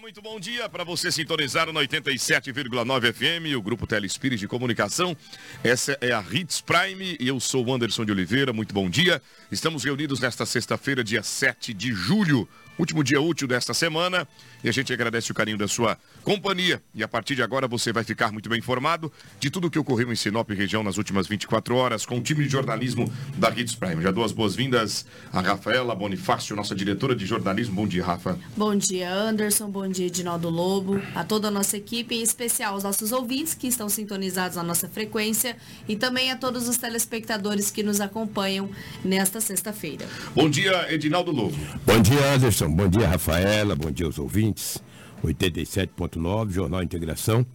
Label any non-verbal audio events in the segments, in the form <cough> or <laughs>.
Muito bom dia para você sintonizar no 87,9 FM, o Grupo Telespires de Comunicação. Essa é a Hits Prime e eu sou o Anderson de Oliveira. Muito bom dia. Estamos reunidos nesta sexta-feira, dia 7 de julho último dia útil desta semana. E a gente agradece o carinho da sua companhia. E a partir de agora você vai ficar muito bem informado de tudo o que ocorreu em Sinop região nas últimas 24 horas com o time de jornalismo da Hits Prime. Já dou as boas-vindas a Rafaela Bonifácio, nossa diretora de jornalismo. Bom dia, Rafa. Bom dia, Anderson. Bom dia, Edinaldo Lobo. A toda a nossa equipe, em especial os nossos ouvintes que estão sintonizados na nossa frequência e também a todos os telespectadores que nos acompanham nesta sexta-feira. Bom dia, Edinaldo Lobo. Bom dia, Anderson. Bom dia, Rafaela. Bom dia aos ouvintes. 87.9, Jornal Integração.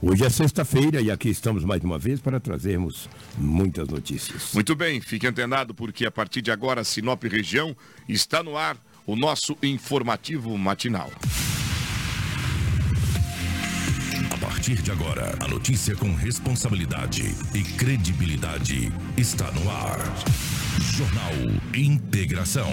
Hoje é sexta-feira e aqui estamos mais uma vez para trazermos muitas notícias. Muito bem, fique antenado porque a partir de agora, Sinop Região está no ar o nosso informativo matinal. A partir de agora, a notícia com responsabilidade e credibilidade está no ar. Jornal Integração.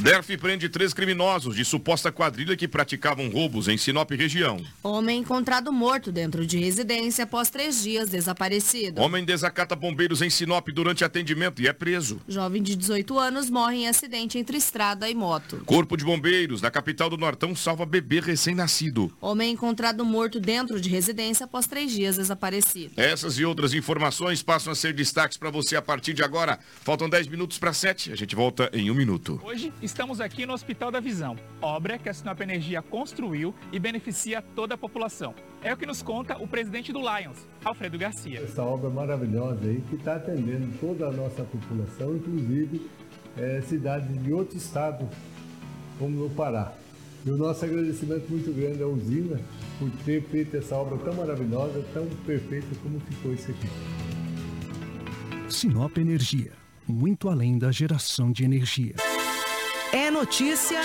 DERF prende três criminosos de suposta quadrilha que praticavam roubos em Sinop região. Homem encontrado morto dentro de residência após três dias desaparecido. Homem desacata bombeiros em Sinop durante atendimento e é preso. Jovem de 18 anos morre em acidente entre estrada e moto. Corpo de bombeiros na capital do Nortão salva bebê recém-nascido. Homem encontrado morto dentro de residência após três dias desaparecido. Essas e outras informações passam a ser destaques para você a partir de agora. Faltam 10 minutos para 7. A gente volta em um minuto. Hoje Estamos aqui no Hospital da Visão, obra que a Sinop Energia construiu e beneficia toda a população. É o que nos conta o presidente do Lions, Alfredo Garcia. Essa obra maravilhosa aí que está atendendo toda a nossa população, inclusive é, cidades de outros estados, como no Pará. E o nosso agradecimento muito grande à usina por ter feito essa obra tão maravilhosa, tão perfeita como ficou isso aqui. Sinop Energia, muito além da geração de energia. É notícia.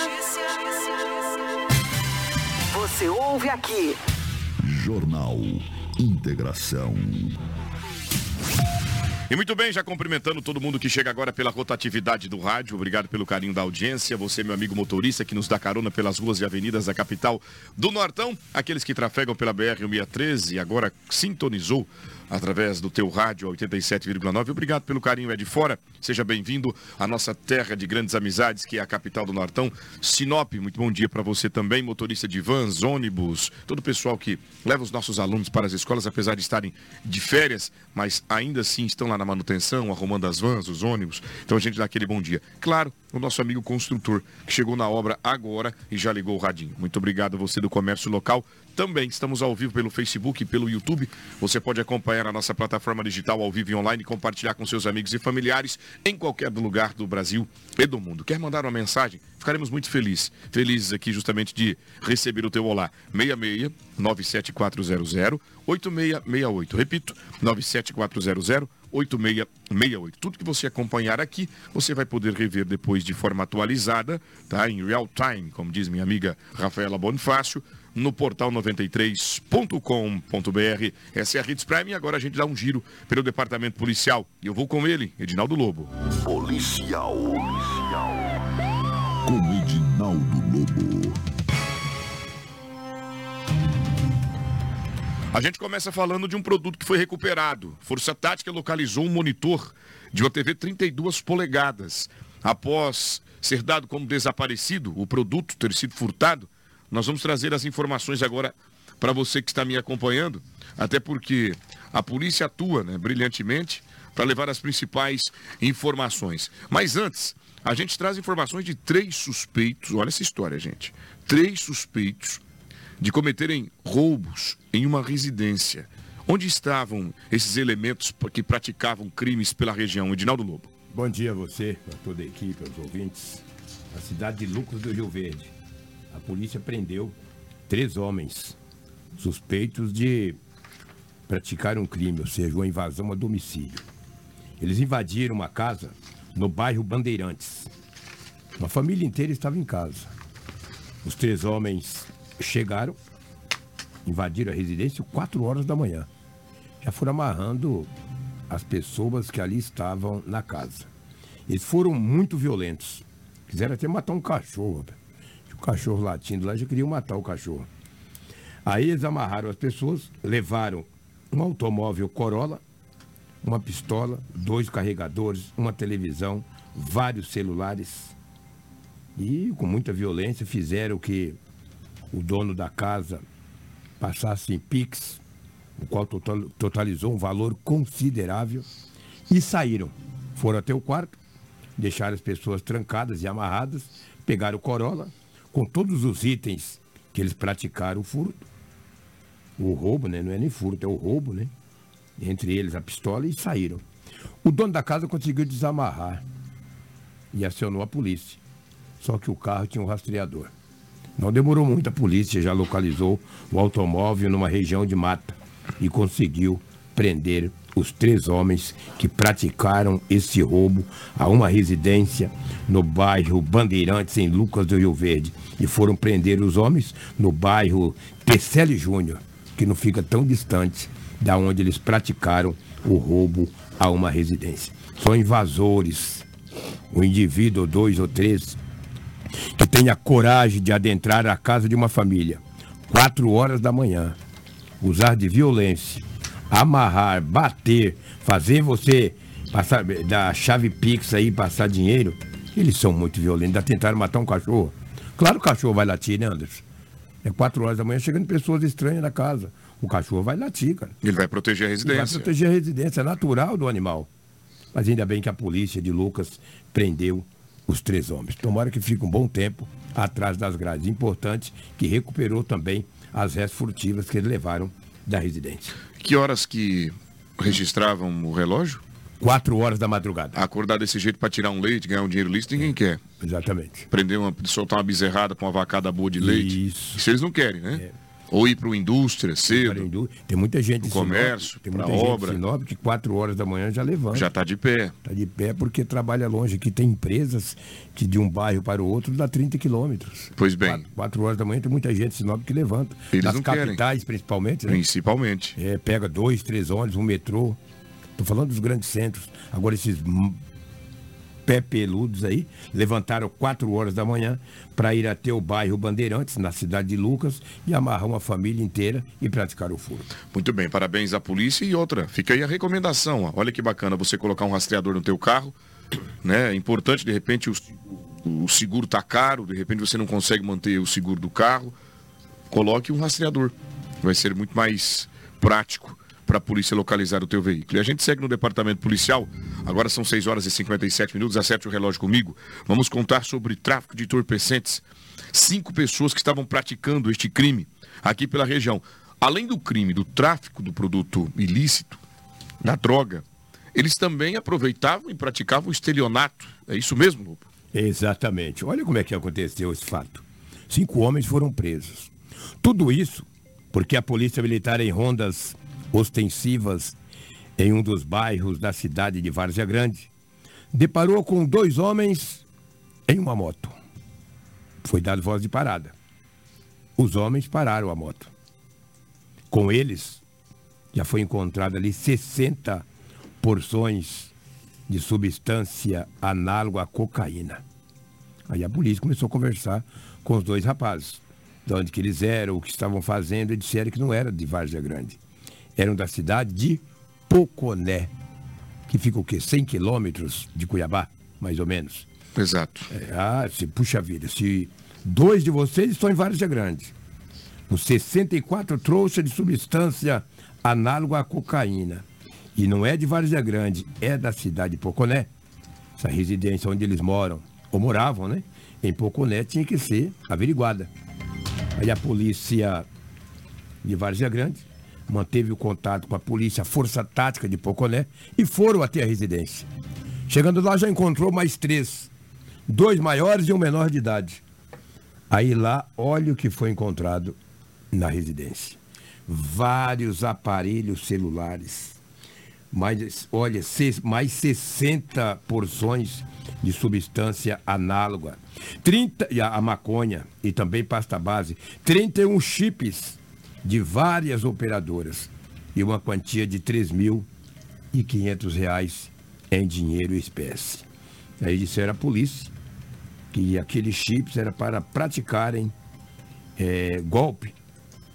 Você ouve aqui. Jornal Integração. E muito bem, já cumprimentando todo mundo que chega agora pela rotatividade do rádio. Obrigado pelo carinho da audiência. Você, meu amigo motorista, que nos dá carona pelas ruas e avenidas da capital do Nortão. Aqueles que trafegam pela BR-113 e agora sintonizou através do teu rádio 87,9. Obrigado pelo carinho, é de fora. Seja bem-vindo à nossa terra de grandes amizades, que é a capital do Nortão, Sinop. Muito bom dia para você também, motorista de vans, ônibus, todo o pessoal que leva os nossos alunos para as escolas, apesar de estarem de férias, mas ainda assim estão lá na manutenção, arrumando as vans, os ônibus. Então a gente dá aquele bom dia. Claro, o nosso amigo construtor, que chegou na obra agora e já ligou o radinho. Muito obrigado a você do comércio local. Também estamos ao vivo pelo Facebook e pelo YouTube. Você pode acompanhar a nossa plataforma digital ao vivo e online e compartilhar com seus amigos e familiares em qualquer lugar do Brasil e do mundo. Quer mandar uma mensagem? Ficaremos muito felizes. Felizes aqui justamente de receber o teu olá. 66 97400 8668. Repito, 97400 8668. Tudo que você acompanhar aqui, você vai poder rever depois de forma atualizada, tá? Em real time, como diz minha amiga Rafaela Bonifácio, no portal 93.com.br. Essa é a Hits Prime e agora a gente dá um giro pelo departamento policial. E eu vou com ele, Edinaldo Lobo. Policial. Policial. Com Edinaldo Lobo. A gente começa falando de um produto que foi recuperado. Força Tática localizou um monitor de uma TV 32 polegadas. Após ser dado como desaparecido, o produto ter sido furtado, nós vamos trazer as informações agora para você que está me acompanhando, até porque a polícia atua né, brilhantemente para levar as principais informações. Mas antes, a gente traz informações de três suspeitos, olha essa história, gente. Três suspeitos de cometerem roubos em uma residência. Onde estavam esses elementos que praticavam crimes pela região? Edinaldo Lobo. Bom dia a você, a toda a equipe, aos ouvintes. A cidade de Lucas do Rio Verde. A polícia prendeu três homens suspeitos de praticaram um crime, ou seja, uma invasão a domicílio. Eles invadiram uma casa no bairro Bandeirantes. Uma família inteira estava em casa. Os três homens chegaram, invadiram a residência 4 horas da manhã. Já foram amarrando as pessoas que ali estavam na casa. Eles foram muito violentos. Quiseram até matar um cachorro. O cachorro latindo lá já queriam matar o cachorro. Aí eles amarraram as pessoas, levaram um automóvel Corolla, uma pistola, dois carregadores, uma televisão, vários celulares. E com muita violência fizeram que o dono da casa passasse em Pix, o qual totalizou um valor considerável, e saíram. Foram até o quarto, deixaram as pessoas trancadas e amarradas, pegaram o Corolla, com todos os itens que eles praticaram o furto. O roubo, né? Não é nem furto, é o roubo, né? Entre eles a pistola e saíram. O dono da casa conseguiu desamarrar e acionou a polícia. Só que o carro tinha um rastreador. Não demorou muito, a polícia já localizou o automóvel numa região de mata e conseguiu prender os três homens que praticaram esse roubo a uma residência no bairro Bandeirantes, em Lucas do Rio Verde. E foram prender os homens no bairro Tecelli Júnior, que não fica tão distante da onde eles praticaram o roubo a uma residência. São invasores. O indivíduo, dois ou três, que tenha coragem de adentrar a casa de uma família, quatro horas da manhã, usar de violência, amarrar, bater, fazer você passar da chave Pix aí passar dinheiro, eles são muito violentos. Ainda tentaram matar um cachorro. Claro que o cachorro vai latir, né, Anderson? É quatro horas da manhã chegando pessoas estranhas na casa. O cachorro vai latir, cara. Ele vai proteger a residência. Ele vai proteger a residência, é natural do animal. Mas ainda bem que a polícia de Lucas prendeu os três homens. Tomara que fique um bom tempo atrás das grades. Importante que recuperou também as restas furtivas que eles levaram da residência. Que horas que registravam o relógio? Quatro horas da madrugada. Acordar desse jeito para tirar um leite, ganhar um dinheiro lícito, ninguém é, quer. Exatamente. Prender uma, soltar uma bezerrada com uma vacada boa de leite. Isso. Isso eles não querem, né? É. Ou ir para a indústria cedo. Tem muita gente no comércio, tem muita obra. gente Sinop que quatro horas da manhã já levanta. Já está de pé. Está de pé porque trabalha longe. Aqui tem empresas que de um bairro para o outro dá 30 quilômetros. Pois bem. Quatro, horas da manhã tem muita gente em Sinop que levanta. Eles Nas não capitais, querem. principalmente. Né? Principalmente. É, pega dois, três ônibus, um metrô. Estou falando dos grandes centros. Agora esses pé peludos aí, levantaram 4 horas da manhã para ir até o bairro Bandeirantes, na cidade de Lucas, e amarrar uma família inteira e praticar o furto. Muito bem, parabéns à polícia e outra, fica aí a recomendação, ó. olha que bacana você colocar um rastreador no teu carro, né? É importante, de repente, o, o seguro tá caro, de repente você não consegue manter o seguro do carro, coloque um rastreador. Vai ser muito mais prático para a polícia localizar o teu veículo. E a gente segue no departamento policial. Agora são 6 horas e 57 minutos. Acerte o relógio comigo. Vamos contar sobre tráfico de entorpecentes. Cinco pessoas que estavam praticando este crime aqui pela região. Além do crime do tráfico do produto ilícito, da droga, eles também aproveitavam e praticavam o estelionato. É isso mesmo, Lobo? Exatamente. Olha como é que aconteceu esse fato. Cinco homens foram presos. Tudo isso porque a polícia militar em rondas ostensivas em um dos bairros da cidade de Várzea Grande, deparou com dois homens em uma moto. Foi dado voz de parada. Os homens pararam a moto. Com eles, já foi encontrado ali 60 porções de substância análoga à cocaína. Aí a polícia começou a conversar com os dois rapazes. De onde que eles eram, o que estavam fazendo, e disseram que não era de Várzea Grande eram da cidade de Poconé, que fica o quê? 100 quilômetros de Cuiabá, mais ou menos. Exato. É, ah, se, puxa vida, se dois de vocês estão em Várzea Grande, os 64 trouxas de substância análoga à cocaína, e não é de Várzea Grande, é da cidade de Poconé, essa residência onde eles moram, ou moravam, né? Em Poconé tinha que ser averiguada. Aí a polícia de Várzea Grande manteve o contato com a polícia, a Força Tática de Poconé e foram até a residência. Chegando lá já encontrou mais três, dois maiores e um menor de idade. Aí lá, olha o que foi encontrado na residência. vários aparelhos celulares. Mais, olha, se- mais 60 porções de substância análoga. 30, e a, a maconha e também pasta base. 31 chips de várias operadoras e uma quantia de 3.500 reais em dinheiro e espécie. Aí disseram à polícia que aqueles chips era para praticarem eh, golpe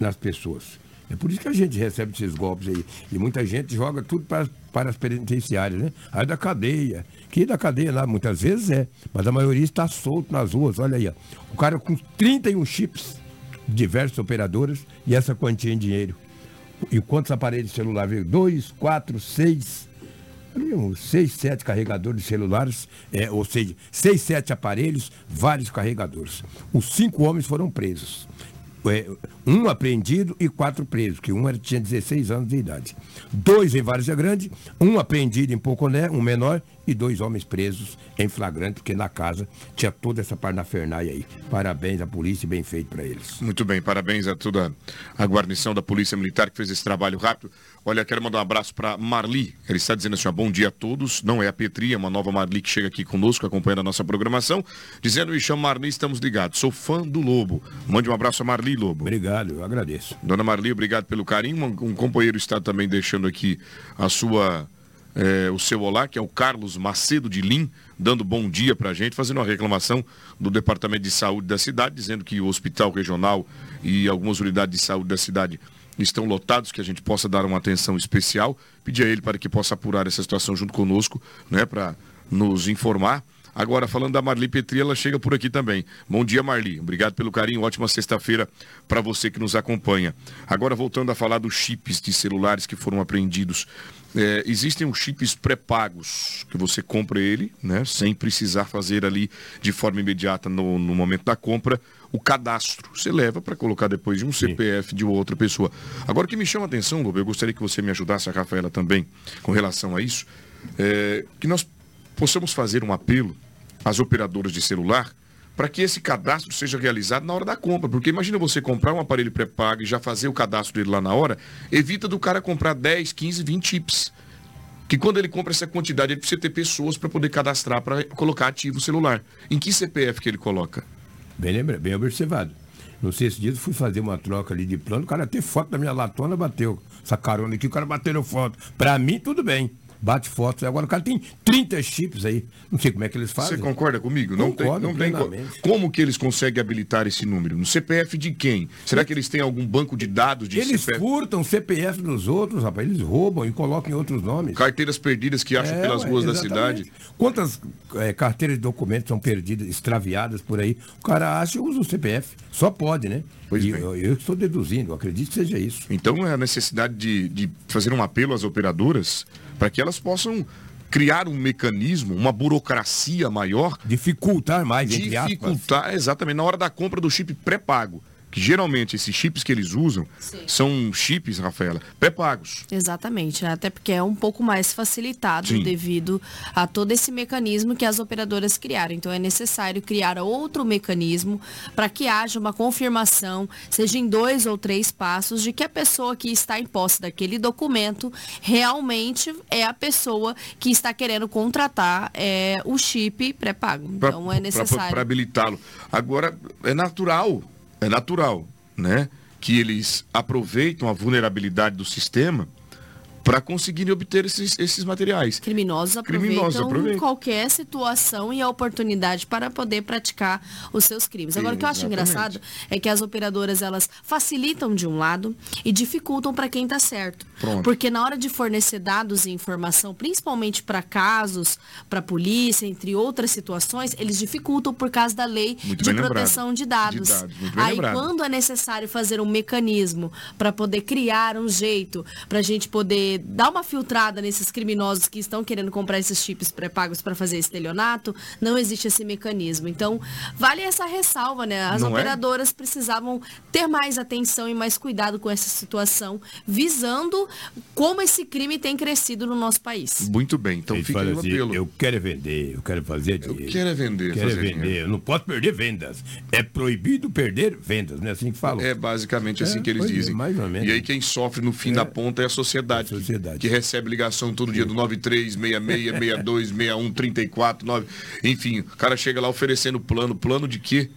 nas pessoas. É por isso que a gente recebe esses golpes aí. E muita gente joga tudo para, para as penitenciárias, né? Aí da cadeia. Que da cadeia lá, muitas vezes é. Mas a maioria está solto nas ruas. Olha aí, ó. O cara com 31 chips, diversas operadoras, e essa quantia em dinheiro. E quantos aparelhos de celular veio? Dois, quatro, seis. Seis, sete carregadores de celulares, é, ou seja, seis, sete aparelhos, vários carregadores. Os cinco homens foram presos. É, um apreendido e quatro presos, que um tinha 16 anos de idade. Dois em Várzea Grande, um apreendido em Poconé, um menor, e dois homens presos em flagrante, porque na casa tinha toda essa parnafernália aí. Parabéns à polícia, bem feito para eles. Muito bem, parabéns a toda a guarnição da Polícia Militar que fez esse trabalho rápido. Olha, quero mandar um abraço para Marli. Ele está dizendo assim, ó, bom dia a todos. Não é a Petri, é uma nova Marli que chega aqui conosco, acompanhando a nossa programação. Dizendo, me chamo Marli, estamos ligados. Sou fã do Lobo. Mande um abraço a Marli, Lobo. Obrigado, eu agradeço. Dona Marli, obrigado pelo carinho. Um, um companheiro está também deixando aqui a sua, eh, o seu olá, que é o Carlos Macedo de Lim, dando bom dia para a gente, fazendo uma reclamação do Departamento de Saúde da cidade, dizendo que o Hospital Regional e algumas unidades de saúde da cidade estão lotados, que a gente possa dar uma atenção especial. Pedir a ele para que possa apurar essa situação junto conosco, né, para nos informar. Agora, falando da Marli Petri, ela chega por aqui também. Bom dia, Marli. Obrigado pelo carinho. Ótima sexta-feira para você que nos acompanha. Agora, voltando a falar dos chips de celulares que foram apreendidos. É, existem os chips pré-pagos, que você compra ele, né, sem precisar fazer ali de forma imediata no, no momento da compra o cadastro. Você leva para colocar depois de um CPF de outra pessoa. Agora, o que me chama a atenção, Lobo, eu gostaria que você me ajudasse, a Rafaela também, com relação a isso, é, que nós possamos fazer um apelo às operadoras de celular para que esse cadastro seja realizado na hora da compra. Porque imagina você comprar um aparelho pré-pago e já fazer o cadastro dele lá na hora, evita do cara comprar 10, 15, 20 chips. Que quando ele compra essa quantidade, ele precisa ter pessoas para poder cadastrar, para colocar ativo o celular. Em que CPF que ele coloca? Bem, lembra, bem observado. Não sei se dias fui fazer uma troca ali de plano, o cara tem foto da minha latona, bateu. Essa carona aqui, o cara bateu foto. Pra mim, tudo bem. Bate foto. Agora o cara tem 30 chips aí. Não sei como é que eles fazem. Você concorda comigo? Não tem, Concordo não tem co- plenamente. como que eles conseguem habilitar esse número? No CPF de quem? Será que eles têm algum banco de dados de Eles CPF? furtam o CPF dos outros, rapaz. Eles roubam e colocam em outros nomes. Carteiras perdidas que acham É, pelas ruas da exatamente. cidade. Quantas eh, carteiras de documentos são perdidas, extraviadas por aí? O cara acha e usa o CPF. Só pode, né? Pois e eu, eu estou deduzindo, eu acredito que seja isso. Então é a necessidade de, de fazer um apelo às operadoras para que elas possam criar um mecanismo, uma burocracia maior, Dificultar mais, entre aspas. dificultar exatamente na hora da compra do chip pré-pago. Que geralmente esses chips que eles usam são chips, Rafaela, pré-pagos. Exatamente, até porque é um pouco mais facilitado Sim. devido a todo esse mecanismo que as operadoras criaram. Então é necessário criar outro mecanismo para que haja uma confirmação, seja em dois ou três passos, de que a pessoa que está em posse daquele documento realmente é a pessoa que está querendo contratar é, o chip pré-pago. Então é necessário. Para habilitá-lo. Agora, é natural, é natural, né? Que eles aproveitam a vulnerabilidade do sistema para conseguirem obter esses, esses materiais. Criminosos aproveitam, Criminosos aproveitam. qualquer situação e a oportunidade para poder praticar os seus crimes. Agora, o que eu acho Exatamente. engraçado é que as operadoras, elas facilitam de um lado e dificultam para quem está certo. Pronto. Porque na hora de fornecer dados e informação, principalmente para casos, para polícia, entre outras situações, eles dificultam por causa da lei Muito de bem lembrado. proteção de dados. De dados, Aí, lembrado. quando é necessário fazer um mecanismo para poder criar um jeito para a gente poder poder dar uma filtrada nesses criminosos que estão querendo comprar esses chips pré-pagos para fazer estelionato, não existe esse mecanismo. Então, vale essa ressalva, né? As Não é? operadoras precisavam ter mais atenção e mais cuidado com essa situação, visando como esse crime tem crescido no nosso país. Muito bem, então Eles fica o assim, apelo. eu quero é vender, eu quero fazer dinheiro. quero é vender, Quero é fazer vender, dinheiro. eu não posso perder vendas. É proibido perder vendas, não é assim que falam? É basicamente assim É, que eles pois é, dizem. mais ou menos. E aí quem sofre no fim da ponta é a sociedade. A sociedade. Que recebe ligação todo dia do 93, 66, 62, 61, 34, 9. Enfim, o cara chega lá oferecendo plano. Plano de quê?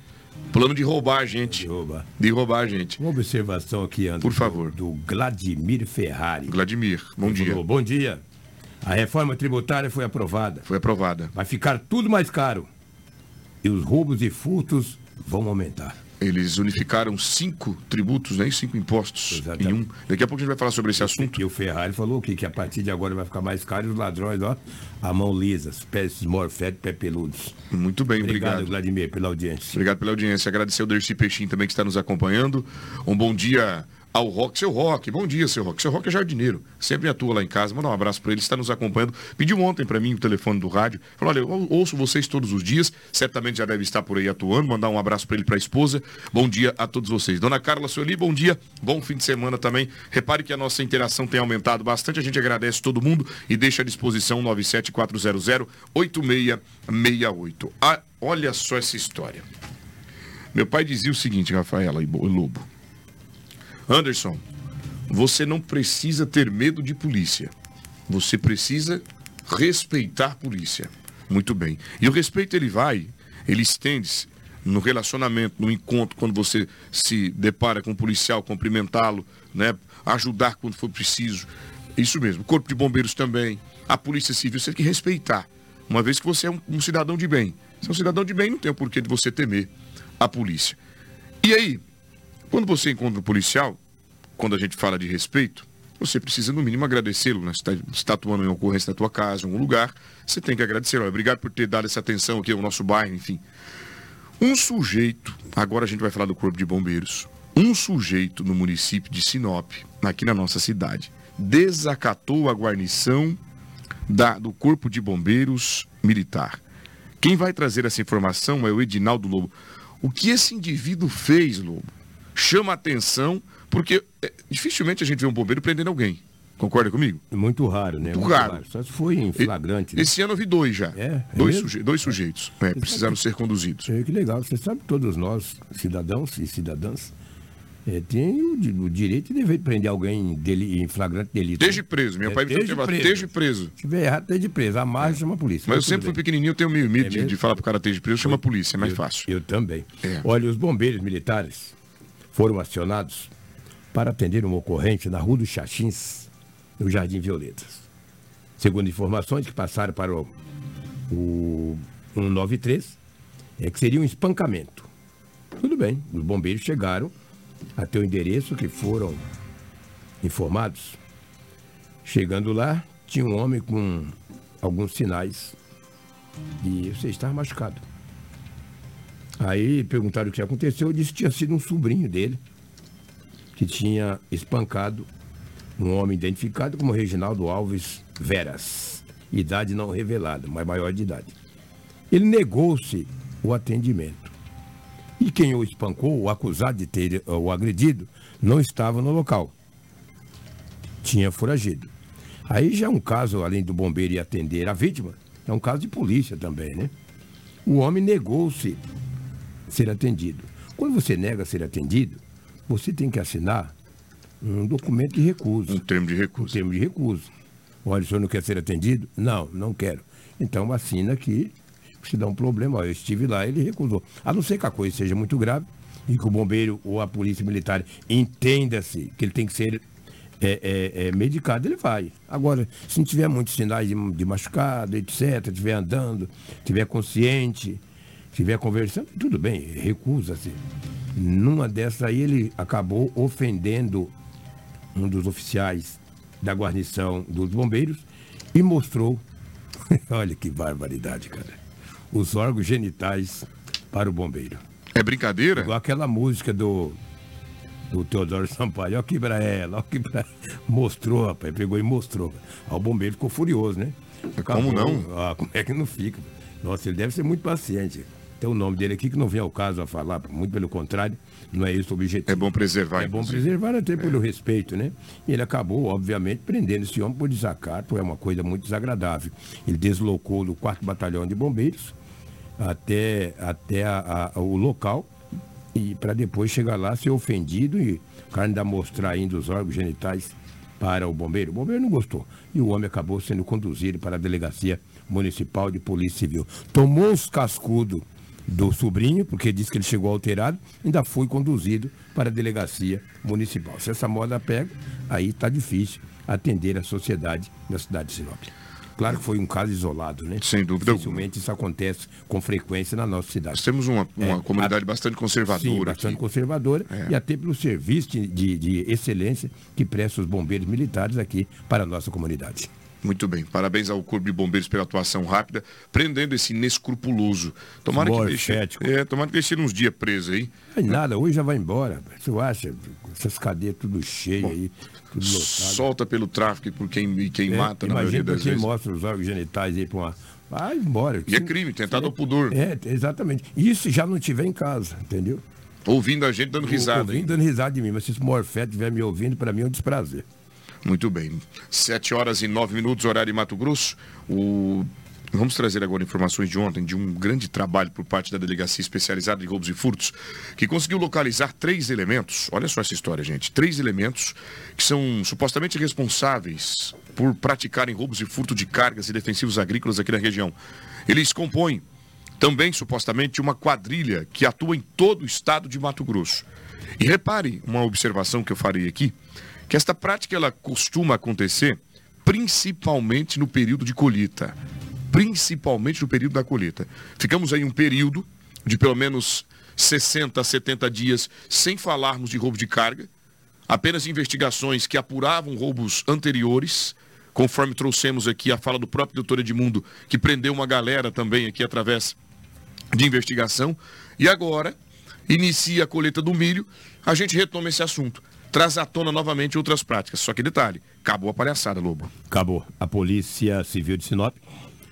Plano de roubar a gente. De roubar. De roubar a gente. Uma observação aqui, Anderson. Por favor. Do Vladimir Ferrari. Vladimir, bom dia. falou, bom dia. A reforma tributária foi aprovada. Foi aprovada. Vai ficar tudo mais caro. E os roubos e furtos vão aumentar. Eles unificaram cinco tributos, né? Cinco impostos Exatamente. em um. Daqui a pouco a gente vai falar sobre esse assunto. E o Ferrari falou que, que a partir de agora vai ficar mais caro e os ladrões, ó, a mão lisa, os pés morféticos, pé peludos. Muito bem, Obrigado, obrigado. Vladimir, pela audiência. Obrigado pela audiência. Agradecer o Dercy Peixinho também que está nos acompanhando. Um bom dia ao Rock, seu Rock. Bom dia, seu Rock. Seu Rock é jardineiro. Sempre atua lá em casa. Manda um abraço para ele, está nos acompanhando. Pediu ontem para mim o telefone do rádio. Falou: olha, eu ouço vocês todos os dias. Certamente já deve estar por aí atuando. Mandar um abraço para ele para a esposa. Bom dia a todos vocês. Dona Carla Sueli, bom dia. Bom fim de semana também. Repare que a nossa interação tem aumentado bastante. A gente agradece todo mundo e deixa à disposição 97400 8668. Ah, olha só essa história. Meu pai dizia o seguinte, Rafaela e Bo- Lobo. Anderson, você não precisa ter medo de polícia. Você precisa respeitar a polícia. Muito bem. E o respeito ele vai, ele estende-se no relacionamento, no encontro, quando você se depara com um policial, cumprimentá-lo, né? ajudar quando for preciso. Isso mesmo. Corpo de Bombeiros também. A Polícia Civil, você tem que respeitar. Uma vez que você é um, um cidadão de bem. Se é um cidadão de bem, não tem o porquê de você temer a polícia. E aí, quando você encontra um policial, quando a gente fala de respeito, você precisa no mínimo agradecê-lo, né? Você está, está atuando em ocorrência na tua casa, em algum lugar, você tem que agradecer. Olha, obrigado por ter dado essa atenção aqui ao nosso bairro, enfim. Um sujeito, agora a gente vai falar do Corpo de Bombeiros, um sujeito no município de Sinop, aqui na nossa cidade, desacatou a guarnição da- do Corpo de Bombeiros Militar. Quem vai trazer essa informação é o Edinaldo Lobo. O que esse indivíduo fez, Lobo, chama atenção, porque é, dificilmente a gente vê um bombeiro prendendo alguém. Concorda comigo? Muito raro, né? Muito raro. Só se foi em flagrante. né? Esse ano eu vi dois já. É? É dois, suje- dois sujeitos. É, precisaram ser conduzidos. É, que legal. Você sabe que todos nós, cidadãos e cidadãs, é, tem o, o direito e dever de prender alguém em, deli- em flagrante delito. Esteja preso. Meu É, pai chamava, preso. esteja preso. Se tiver errado, esteja preso. Amarra e chama a polícia. Mas eu tudo sempre fui bem. pequenininho, eu tenho meio medo É de, de falar pro cara esteja preso, chama a polícia, é mais Eu- fácil. Eu também. É. Olha, os bombeiros militares foram acionados para atender uma ocorrência na Rua dos Xaxins, no Jardim Violetas. Segundo informações que passaram para o, o 193, é que seria um espancamento. Tudo bem, os bombeiros chegaram até o endereço que foram informados. Chegando lá, tinha um homem com alguns sinais e você estava machucado. Aí perguntaram o que aconteceu, eu disse que tinha sido um sobrinho dele que tinha espancado um homem identificado como Reginaldo Alves Veras, idade não revelada, mas maior de idade. Ele negou-se o atendimento. E quem o espancou, o acusado de ter eh, o agredido, não estava no local. Tinha foragido. Aí já é um caso, além do bombeiro ir atender a vítima, é um caso de polícia também, né? O homem negou-se ser atendido. Quando você nega ser atendido, você tem que assinar um documento de recusa. Um termo de Um recusa. termo de recusa. Olha, o senhor não quer ser atendido? Não, não quero. Então assina que se dá um problema. Eu estive lá, ele recusou. A não ser que a coisa seja muito grave e que o bombeiro ou a polícia militar entenda-se que ele tem que ser é, é, é, medicado, ele vai. Agora, se não tiver muitos sinais de, de machucado, etc., estiver andando, estiver consciente, estiver conversando, tudo bem, recusa-se. Numa dessas aí, ele acabou ofendendo um dos oficiais da guarnição dos bombeiros e mostrou, <laughs> olha que barbaridade, cara, os órgãos genitais para o bombeiro. É brincadeira? Igual aquela música do, do Teodoro Sampaio, ó que pra ela, ó que pra... Mostrou, rapaz, pegou e mostrou. Aí o bombeiro ficou furioso, né? Como não? Ah, como é que não fica? Nossa, ele deve ser muito paciente. Tem o nome dele aqui que não vem ao caso a falar, muito pelo contrário, não é esse o objetivo. É bom preservar. É bom inclusive. preservar até pelo respeito, né? E ele acabou, obviamente, prendendo esse homem por desacato, é uma coisa muito desagradável. Ele deslocou do 4 Batalhão de Bombeiros até, até a- a- o local e para depois chegar lá ser ofendido e o cara ainda mostrar ainda os órgãos genitais para o bombeiro. O bombeiro não gostou. E o homem acabou sendo conduzido para a delegacia municipal de polícia civil. Tomou os cascudos do sobrinho, porque disse que ele chegou alterado, ainda foi conduzido para a delegacia municipal. Se essa moda pega, aí está difícil atender a sociedade da cidade de Sinop. Claro que foi um caso isolado, né? Sem dúvida. Dificilmente isso acontece com frequência na nossa cidade. Nós temos uma, uma É, comunidade a- bastante Sim, conservadora bastante aqui. conservadora É. e até pelo serviço de, de- de excelência que presta os bombeiros militares aqui para a nossa comunidade. Muito bem. Parabéns ao Corpo de Bombeiros pela atuação rápida, prendendo esse inescrupuloso. Tomara que deixe, é, tomara que deixe uns dias preso aí. Não é nada, hoje já vai embora. Você acha? Essas cadeias tudo cheias aí, tudo. Solta pelo tráfico e por quem, quem É, mata, na maioria das quem vezes. mostra os órgãos genitais aí para uma. Vai embora. E é crime, tentado ao pudor. É, exatamente. Isso se já não tiver em casa, entendeu? Ouvindo a gente dando risada. hein? Ouvindo, dando risada de mim, mas se esse Morfete estiver me ouvindo, para mim é um desprazer. Muito bem. Sete horas e nove minutos, horário em Mato Grosso. O... Vamos trazer agora informações de ontem de um grande trabalho por parte da Delegacia Especializada de Roubos e Furtos, que conseguiu localizar três elementos. Olha só essa história, gente. Três elementos que são supostamente responsáveis por praticarem roubos e furto de cargas e defensivos agrícolas aqui na região. Eles compõem também, supostamente, uma quadrilha que atua em todo o estado de Mato Grosso. E repare uma observação que eu farei aqui, que esta prática ela costuma acontecer principalmente no período de colheita. Principalmente no período da colheita. Ficamos aí um período de pelo menos 60 a 70 dias sem falarmos de roubo de carga, apenas investigações que apuravam roubos anteriores, conforme trouxemos aqui a fala do próprio doutor Edmundo, que prendeu uma galera também aqui através de investigação. E agora, inicia a colheita do milho, a gente retoma esse assunto. Traz à tona novamente outras práticas. Só que detalhe, acabou a palhaçada, Lobo. Acabou. A Polícia Civil de Sinop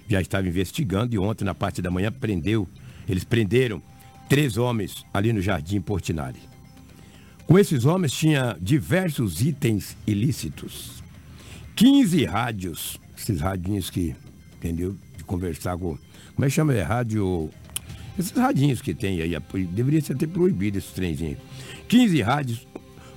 já estava investigando e ontem, na parte da manhã, prendeu. Eles prenderam três homens ali no Jardim Portinari. Com esses homens tinha diversos itens ilícitos. 15 rádios, esses radinhos que, entendeu? De conversar com. Como é que chama? É rádio. Esses radinhos que tem aí, deveria ser até proibido esses trenzinhos. 15 rádios,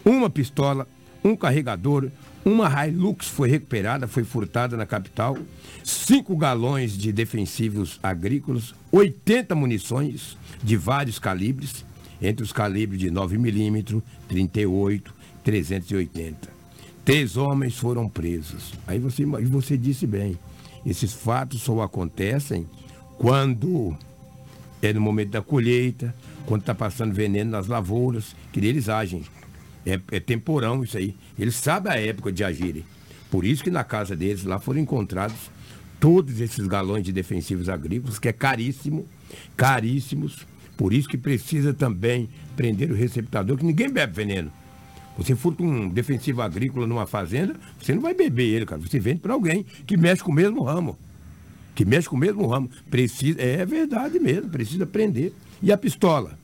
uma pistola, um carregador, uma Hilux foi recuperada, foi furtada na capital, cinco galões de defensivos agrícolas, 80 munições de vários calibres, entre os calibres de 9mm, 38, 380. Três homens foram presos. Aí você, você disse bem, esses fatos só acontecem quando é no momento da colheita, quando está passando veneno nas lavouras, que eles agem. É, é temporão isso aí. Eles sabem a época de agirem. Por isso que na casa deles lá foram encontrados todos esses galões de defensivos agrícolas, que é caríssimo, caríssimos. Por isso que precisa também prender o receptador, que ninguém bebe veneno. Você furta um defensivo agrícola numa fazenda, você não vai beber ele, cara. Você vende para alguém que mexe com o mesmo ramo. Que mexe com o mesmo ramo. Precisa, é verdade mesmo, precisa prender. E a pistola?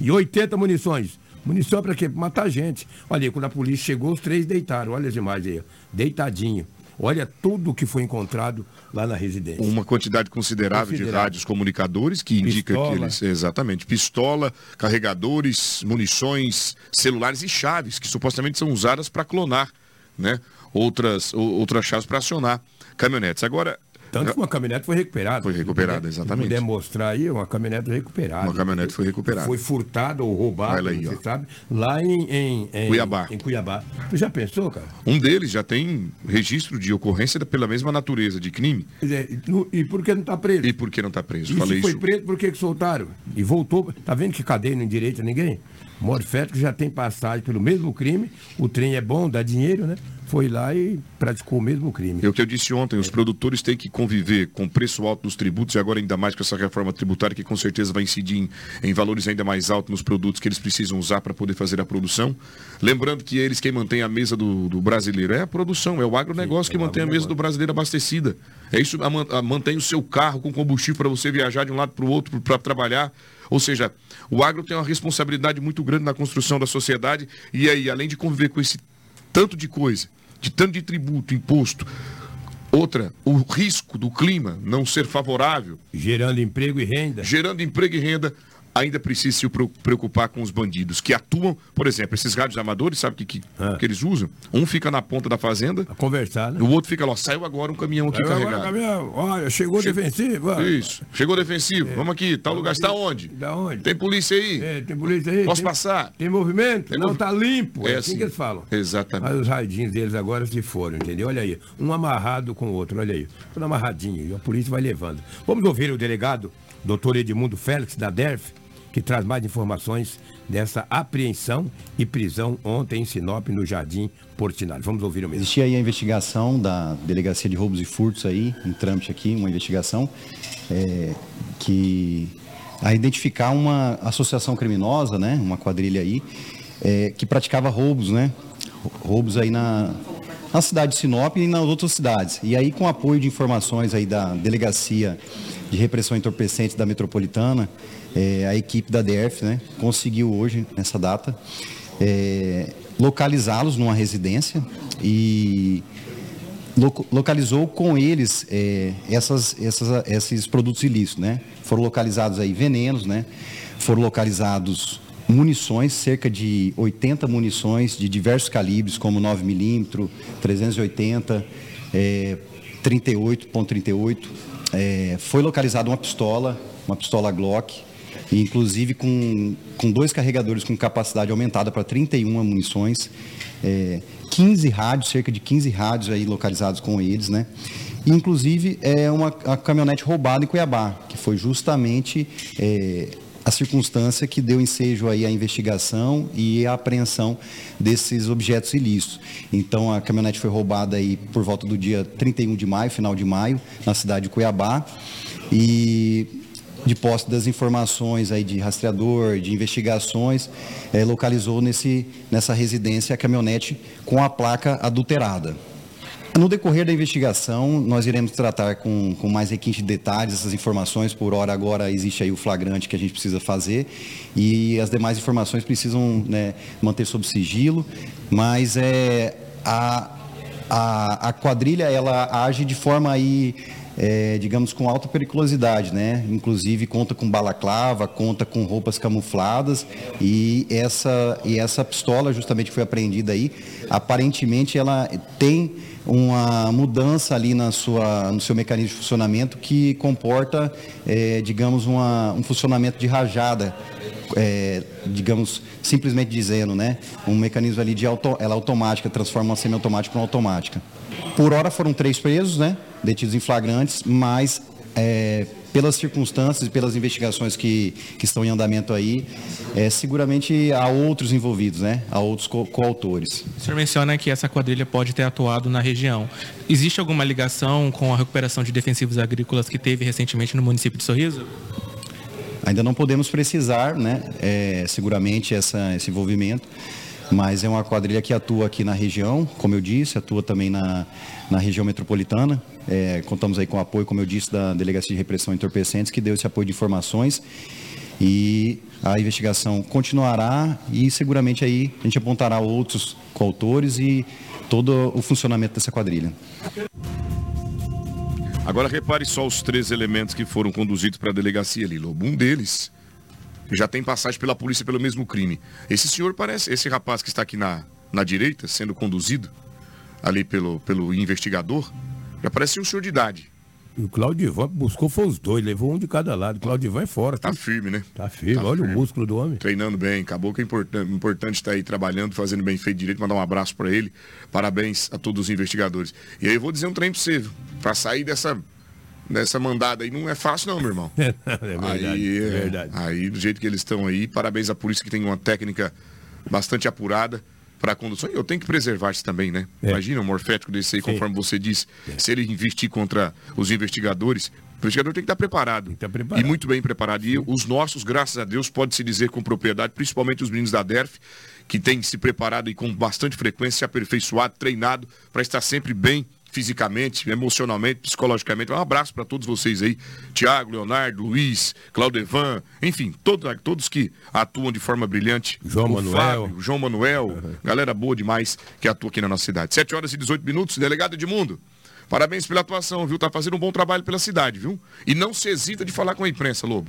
E 80 munições. Munição para quê? Pra matar gente. Olha aí, quando a polícia chegou, os três deitaram. Olha as imagens aí. Deitadinho. Olha tudo que foi encontrado lá na residência. Uma quantidade considerável, de Considerável. rádios comunicadores que indica Pistola. que eles. Exatamente. Pistola, carregadores, munições, celulares e chaves, que supostamente são usadas para clonar, né? Outras, ou- outras chaves para acionar caminhonetes. Agora. Tanto que uma caminhonete foi recuperada. Foi recuperada, exatamente. Se puder mostrar aí, uma caminhonete recuperada. Uma caminhonete foi recuperada. Foi furtada ou roubada, aí, você sabe, lá em, em, em- Cuiabá. Em Cuiabá. Tu já pensou, cara? Um deles já tem registro de ocorrência pela mesma natureza de crime. E no- e por que não está preso? E por que não está preso? E Falei se foi isso. preso, por que, que soltaram? E voltou. Tá vendo que cadeia não endireita ninguém? Morfético já tem passagem pelo mesmo crime, o trem é bom, dá dinheiro, né? Foi lá e praticou o mesmo crime. É o que eu disse ontem, os produtores têm que conviver com o preço alto dos tributos e agora ainda mais com essa reforma tributária que com certeza vai incidir em, em valores ainda mais altos nos produtos que eles precisam usar para poder fazer a produção. Lembrando que eles quem mantém a mesa do, do brasileiro é a produção, é o agronegócio Sim, que é mantém a mesa do brasileiro abastecida. É isso, a, a, mantém o seu carro com combustível para você viajar de um lado para o outro para trabalhar. Ou seja, o agro tem uma responsabilidade muito grande na construção da sociedade e aí, além de conviver com esse tanto de coisa, de tanto de tributo, imposto, outra, o risco do clima não ser favorável. Gerando emprego e renda. Gerando emprego e renda, ainda precisa se preocupar com os bandidos que atuam, por exemplo, esses rádios amadores, sabe o que, que, ah. que, eles usam? Um fica na ponta da fazenda. A conversar, né? O outro fica lá, saiu agora um caminhão aqui saiu carregado. Agora caminhão, olha, chegou che... defensivo. Olha. Isso, chegou defensivo. É. Vamos aqui, tal lugar está onde? Da onde? Tem polícia aí? É, tem polícia aí. Posso tem, passar? Tem movimento? Tem não, mov... tá limpo. É, é assim, assim, que eles falam. Exatamente. Mas os raidinhos deles agora se foram, entendeu? Olha aí, um amarrado com o outro, olha aí. Tudo amarradinho, e a polícia vai levando. Vamos ouvir o delegado, doutor Edmundo Félix, da DERF, que traz mais informações dessa apreensão e prisão ontem em Sinop, no Jardim Portinari. Vamos ouvir o mesmo. Existia aí a investigação da Delegacia de Roubos e Furtos aí, em trâmite aqui, uma investigação é, que a identificar uma associação criminosa, né, uma quadrilha aí, é, que praticava roubos, né, roubos aí na, na cidade de Sinop e nas outras cidades. E aí, com apoio de informações aí da Delegacia de Repressão Entorpecente da Metropolitana, é, a equipe da DERF né, conseguiu hoje, nessa data, é, localizá-los numa residência e localizou com eles é, essas, essas, esses produtos ilícitos, né? Foram localizados aí venenos, né? Foram localizados munições, cerca de 80 munições de diversos calibres, como 9mm, 380, é, 38.38. É, foi localizada uma pistola, uma pistola Glock, inclusive com, com dois carregadores com capacidade aumentada para 31 munições, é, 15 rádios, cerca de 15 rádios aí localizados com eles, né? Inclusive é uma caminhonete roubada em Cuiabá, que foi justamente é, a circunstância que deu ensejo aí à investigação e à apreensão desses objetos ilícitos. Então a caminhonete foi roubada aí por volta do dia 31 de maio, final de maio, na cidade de Cuiabá. E de posse das informações aí de rastreador, de investigações, é, localizou nesse, nessa residência a caminhonete com a placa adulterada. No decorrer da investigação, nós iremos tratar com, com mais requinte de detalhes essas informações. Por hora, agora existe aí o flagrante que a gente precisa fazer e as demais informações precisam né, manter sob sigilo, mas é, a, a, a quadrilha ela age de forma aí é, digamos, com alta periculosidade, né? Inclusive conta com balaclava, conta com roupas camufladas e essa, e essa pistola justamente foi apreendida aí, aparentemente ela tem uma mudança ali na sua, no seu mecanismo de funcionamento que comporta, é, digamos, uma, um funcionamento de rajada, é, digamos, simplesmente dizendo, né? Um mecanismo ali de auto, ela automática, transforma uma semiautomática em automática. Por hora foram três presos, né? Detidos em flagrantes, mas é, pelas circunstâncias e pelas investigações que, que estão em andamento aí, é, seguramente há outros envolvidos, né? Há outros co coautores. O senhor menciona que essa quadrilha pode ter atuado na região. Existe alguma ligação com a recuperação de defensivos agrícolas que teve recentemente no município de Sorriso? Ainda não podemos precisar, né? É, seguramente essa, esse envolvimento mas é uma quadrilha que atua aqui na região, como eu disse, atua também na, na região metropolitana. É, contamos aí com o apoio, como eu disse, da Delegacia de Repressão Entorpecentes, que deu esse apoio de informações e a investigação continuará e seguramente aí a gente apontará outros coautores e todo o funcionamento dessa quadrilha. Agora repare só os três elementos que foram conduzidos para a delegacia ali, Lobo. Um deles já tem passagem pela polícia pelo mesmo crime. Esse senhor parece, esse rapaz que está aqui na, na direita, sendo conduzido ali pelo, pelo investigador, já parece um senhor de idade. E o Claudivan buscou foi os dois, levou um de cada lado. O Claudivan é fora. Tá, tá firme, né? Tá firme, tá olha firme. o músculo do homem. Treinando bem, acabou que é importante, importante estar aí trabalhando, fazendo bem feito direito, mandar um abraço para ele. Parabéns a todos os investigadores. E aí eu vou dizer um trem para você, para sair dessa nessa mandada aí não é fácil não, meu irmão. <laughs> é verdade, aí, é verdade. Aí, do jeito que eles estão aí, parabéns à polícia que tem uma técnica bastante apurada para a condução. E eu tenho que preservar isso também, né? É. Imagina um morfético desse aí, conforme você disse, se ele investir contra os investigadores, o investigador tem que estar preparado. estar preparado. E muito bem preparado. E os nossos, graças a Deus, pode-se dizer com propriedade, principalmente os meninos da DERF, que têm se preparado e com bastante frequência, se aperfeiçoado, treinado, para estar sempre bem fisicamente, emocionalmente, psicologicamente. Um abraço para todos vocês aí, Tiago, Leonardo, Luiz, Claudevan, enfim, todo- todos que atuam de forma brilhante. João O Manuel. Fábio, João Manuel, galera boa demais que atua aqui na nossa cidade. 7 horas e 18 minutos, delegado Edmundo. Parabéns pela atuação, viu? Tá fazendo um bom trabalho pela cidade, viu? E não se hesita de falar com a imprensa, Lobo.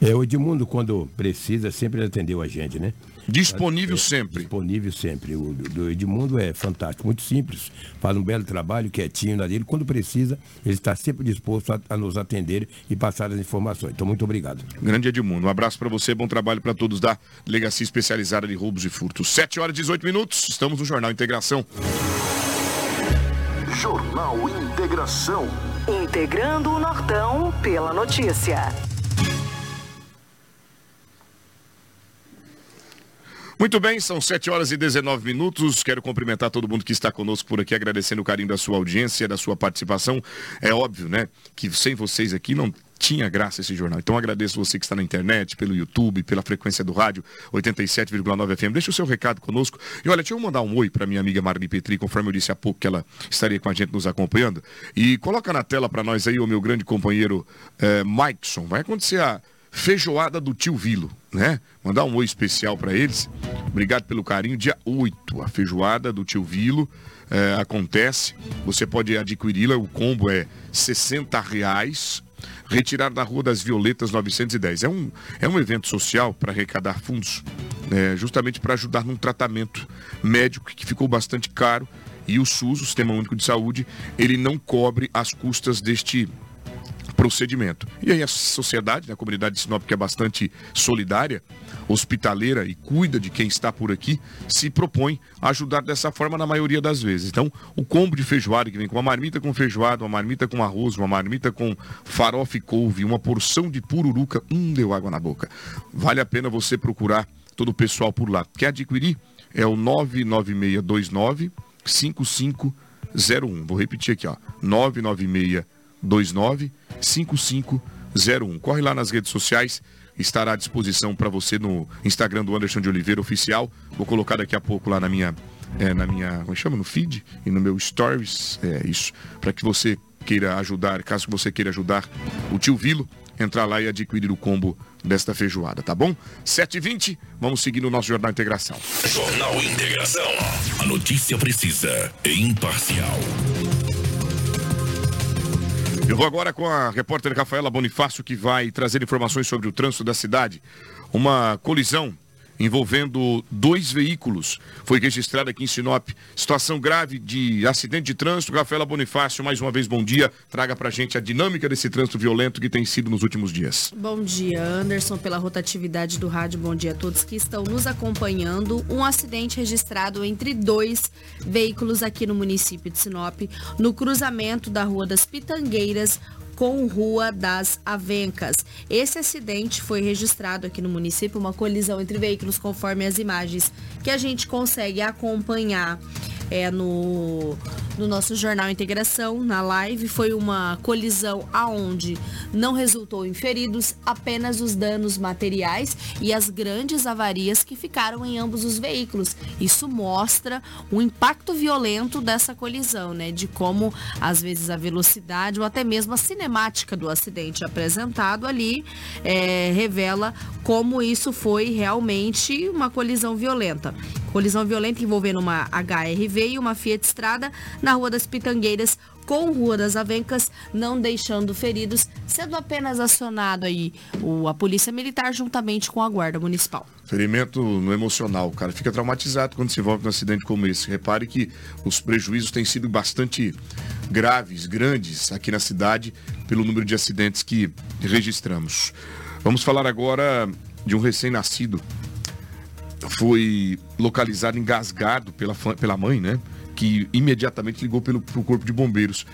É, o Edmundo, quando precisa, sempre atendeu a gente, né? Disponível É, sempre. Disponível sempre. O do- do Edmundo é fantástico, muito simples. Faz um belo trabalho, quietinho na dele. Quando precisa, ele está sempre disposto a, a nos atender e passar as informações. Então, muito obrigado. Grande Edmundo. Um abraço para você, bom trabalho para todos da Delegacia Especializada de Roubos e Furtos. 7 horas e 18 minutos, estamos no Jornal Integração. Jornal Integração. Integrando o Nortão pela notícia. Muito bem, são 7 horas e 19 minutos. Quero cumprimentar todo mundo que está conosco por aqui, agradecendo o carinho da sua audiência, da sua participação. É óbvio, né, que sem vocês aqui não tinha graça esse jornal. Então agradeço você que está na internet, pelo YouTube, pela frequência do rádio 87,9 FM. Deixa o seu recado conosco. E olha, deixa eu mandar um oi para minha amiga Marli Petri, conforme eu disse há pouco que ela estaria com a gente nos acompanhando. E coloca na tela para nós aí o meu grande companheiro eh, Mikeson. Vai acontecer a feijoada do tio Vilo, né? Mandar um oi especial para eles. Obrigado pelo carinho. Dia 8, a feijoada do tio Vilo eh, acontece. Você pode adquiri-la, o combo é 60 reais. Retirado da Rua das Violetas 910. É um, é um evento social para arrecadar fundos, né, justamente para ajudar num tratamento médico que ficou bastante caro. E o SUS, o Sistema Único de Saúde, ele não cobre as custas deste procedimento. E aí a sociedade, né, a comunidade de Sinop, que é bastante solidária, hospitaleira e cuida de quem está por aqui, se propõe a ajudar dessa forma na maioria das vezes. Então, o combo de feijoada que vem com uma marmita com feijoada, uma marmita com arroz, uma marmita com farofa e couve, uma porção de pururuca, hum, deu água na boca. Vale a pena você procurar todo o pessoal por lá. Quer adquirir? É o 99629 5501. Vou repetir aqui, ó. 99629 5501. Corre lá nas redes sociais, estará à disposição para você no Instagram do Anderson de Oliveira Oficial. Vou colocar daqui a pouco lá na minha, é, na minha, como chama? No feed e no meu stories, é isso, para que você queira ajudar, caso você queira ajudar o tio Vilo, entrar lá e adquirir o combo desta feijoada, tá bom? 7h20, vamos seguir no nosso Jornal Integração. Jornal Integração. A notícia precisa e imparcial. Eu vou agora com a repórter Rafaela Bonifácio, que vai trazer informações sobre o trânsito da cidade. Uma colisão envolvendo dois veículos foi registrada aqui em Sinop. Situação grave de acidente de trânsito. Rafaela Bonifácio, mais uma vez, bom dia. Traga pra gente a dinâmica desse trânsito violento que tem sido nos últimos dias. Bom dia, Anderson, pela rotatividade do rádio. Bom dia a todos que estão nos acompanhando. Um acidente registrado entre dois veículos aqui no município de Sinop, no cruzamento da Rua das Pitangueiras com Rua das Avencas. Esse acidente foi registrado aqui no município, uma colisão entre veículos, conforme as imagens que a gente consegue acompanhar é, no, no nosso jornal Integração, na live. Foi uma colisão aonde não resultou em feridos, apenas os danos materiais e as grandes avarias que ficaram em ambos os veículos. Isso mostra o impacto violento dessa colisão, né? De como, às vezes, a velocidade ou até mesmo a cinemática do acidente apresentado ali é, revela como isso foi realmente uma colisão violenta. Colisão violenta envolvendo uma HRV e uma Fiat Estrada na Rua das Pitangueiras com Rua das Avencas, não deixando feridos, sendo apenas acionado aí o, a Polícia Militar juntamente com a Guarda Municipal. Ferimento no emocional, cara fica traumatizado quando se envolve num acidente como esse. Repare que os prejuízos têm sido bastante graves, grandes aqui na cidade, pelo número de acidentes que registramos. Vamos falar agora de um recém-nascido. Foi localizado engasgado pela, pela mãe, né? Que imediatamente ligou pelo pro corpo de bombeiros.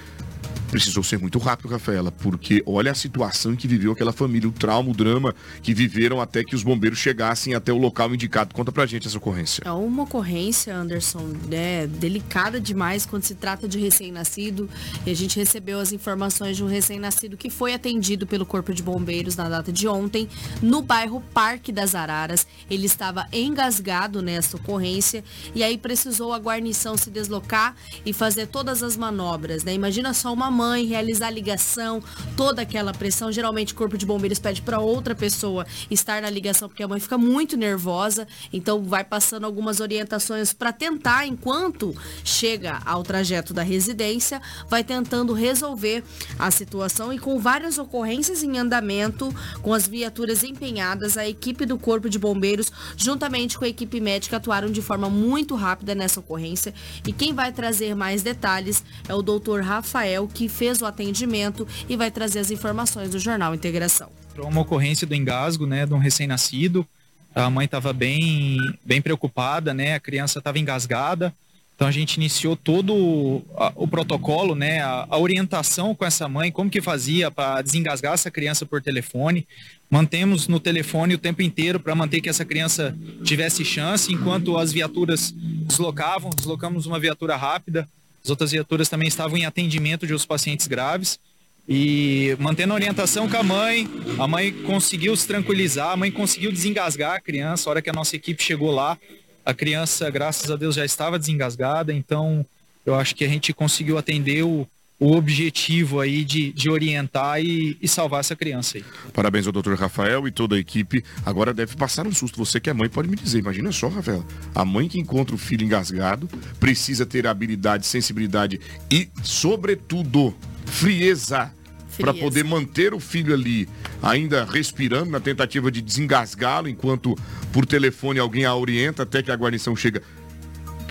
Precisou ser muito rápido, Rafaela, porque olha a situação que viveu aquela família, o trauma, o drama que viveram até que os bombeiros chegassem até o local indicado. Conta pra gente essa ocorrência. É uma ocorrência, Anderson, é delicada demais quando se trata de recém-nascido. E a gente recebeu as informações de um recém-nascido que foi atendido pelo Corpo de Bombeiros na data de ontem, no bairro Parque das Araras. Ele estava engasgado nessa ocorrência e aí precisou a guarnição se deslocar e fazer todas as manobras, né? Imagina só uma mãe realizar ligação, toda aquela pressão. Geralmente o Corpo de Bombeiros pede para outra pessoa estar na ligação porque a mãe fica muito nervosa, então vai passando algumas orientações para tentar, enquanto chega ao trajeto da residência, vai tentando resolver a situação e com várias ocorrências em andamento, com as viaturas empenhadas, a equipe do Corpo de Bombeiros, juntamente com a equipe médica, atuaram de forma muito rápida nessa ocorrência. E quem vai trazer mais detalhes é o doutor Rafael, que fez o atendimento e vai trazer as informações do Jornal Integração. Uma ocorrência do engasgo, né, de um recém-nascido. A mãe estava bem, bem preocupada, né? A criança estava engasgada. Então a gente iniciou todo o, a, o protocolo, né, a, a, orientação com essa mãe, como que fazia para desengasgar essa criança por telefone. Mantemos no telefone o tempo inteiro para manter que essa criança tivesse chance, enquanto as viaturas deslocavam, deslocamos uma viatura rápida. As outras viaturas também estavam em atendimento de os pacientes graves. E mantendo a orientação com a mãe, a mãe conseguiu se tranquilizar, a mãe conseguiu desengasgar a criança. A hora que a nossa equipe chegou lá, a criança, graças a Deus, já estava desengasgada, então eu acho que a gente conseguiu atender o, o objetivo aí de, de orientar e, e, salvar essa criança aí. Parabéns ao doutor Rafael e toda a equipe. Agora deve passar um susto. Você que é mãe pode me dizer. Imagina só, Rafael. A mãe que encontra o filho engasgado precisa ter habilidade, sensibilidade e, sobretudo, frieza para poder manter o filho ali ainda respirando na tentativa de desengasgá-lo enquanto por telefone alguém a orienta até que a guarnição chega.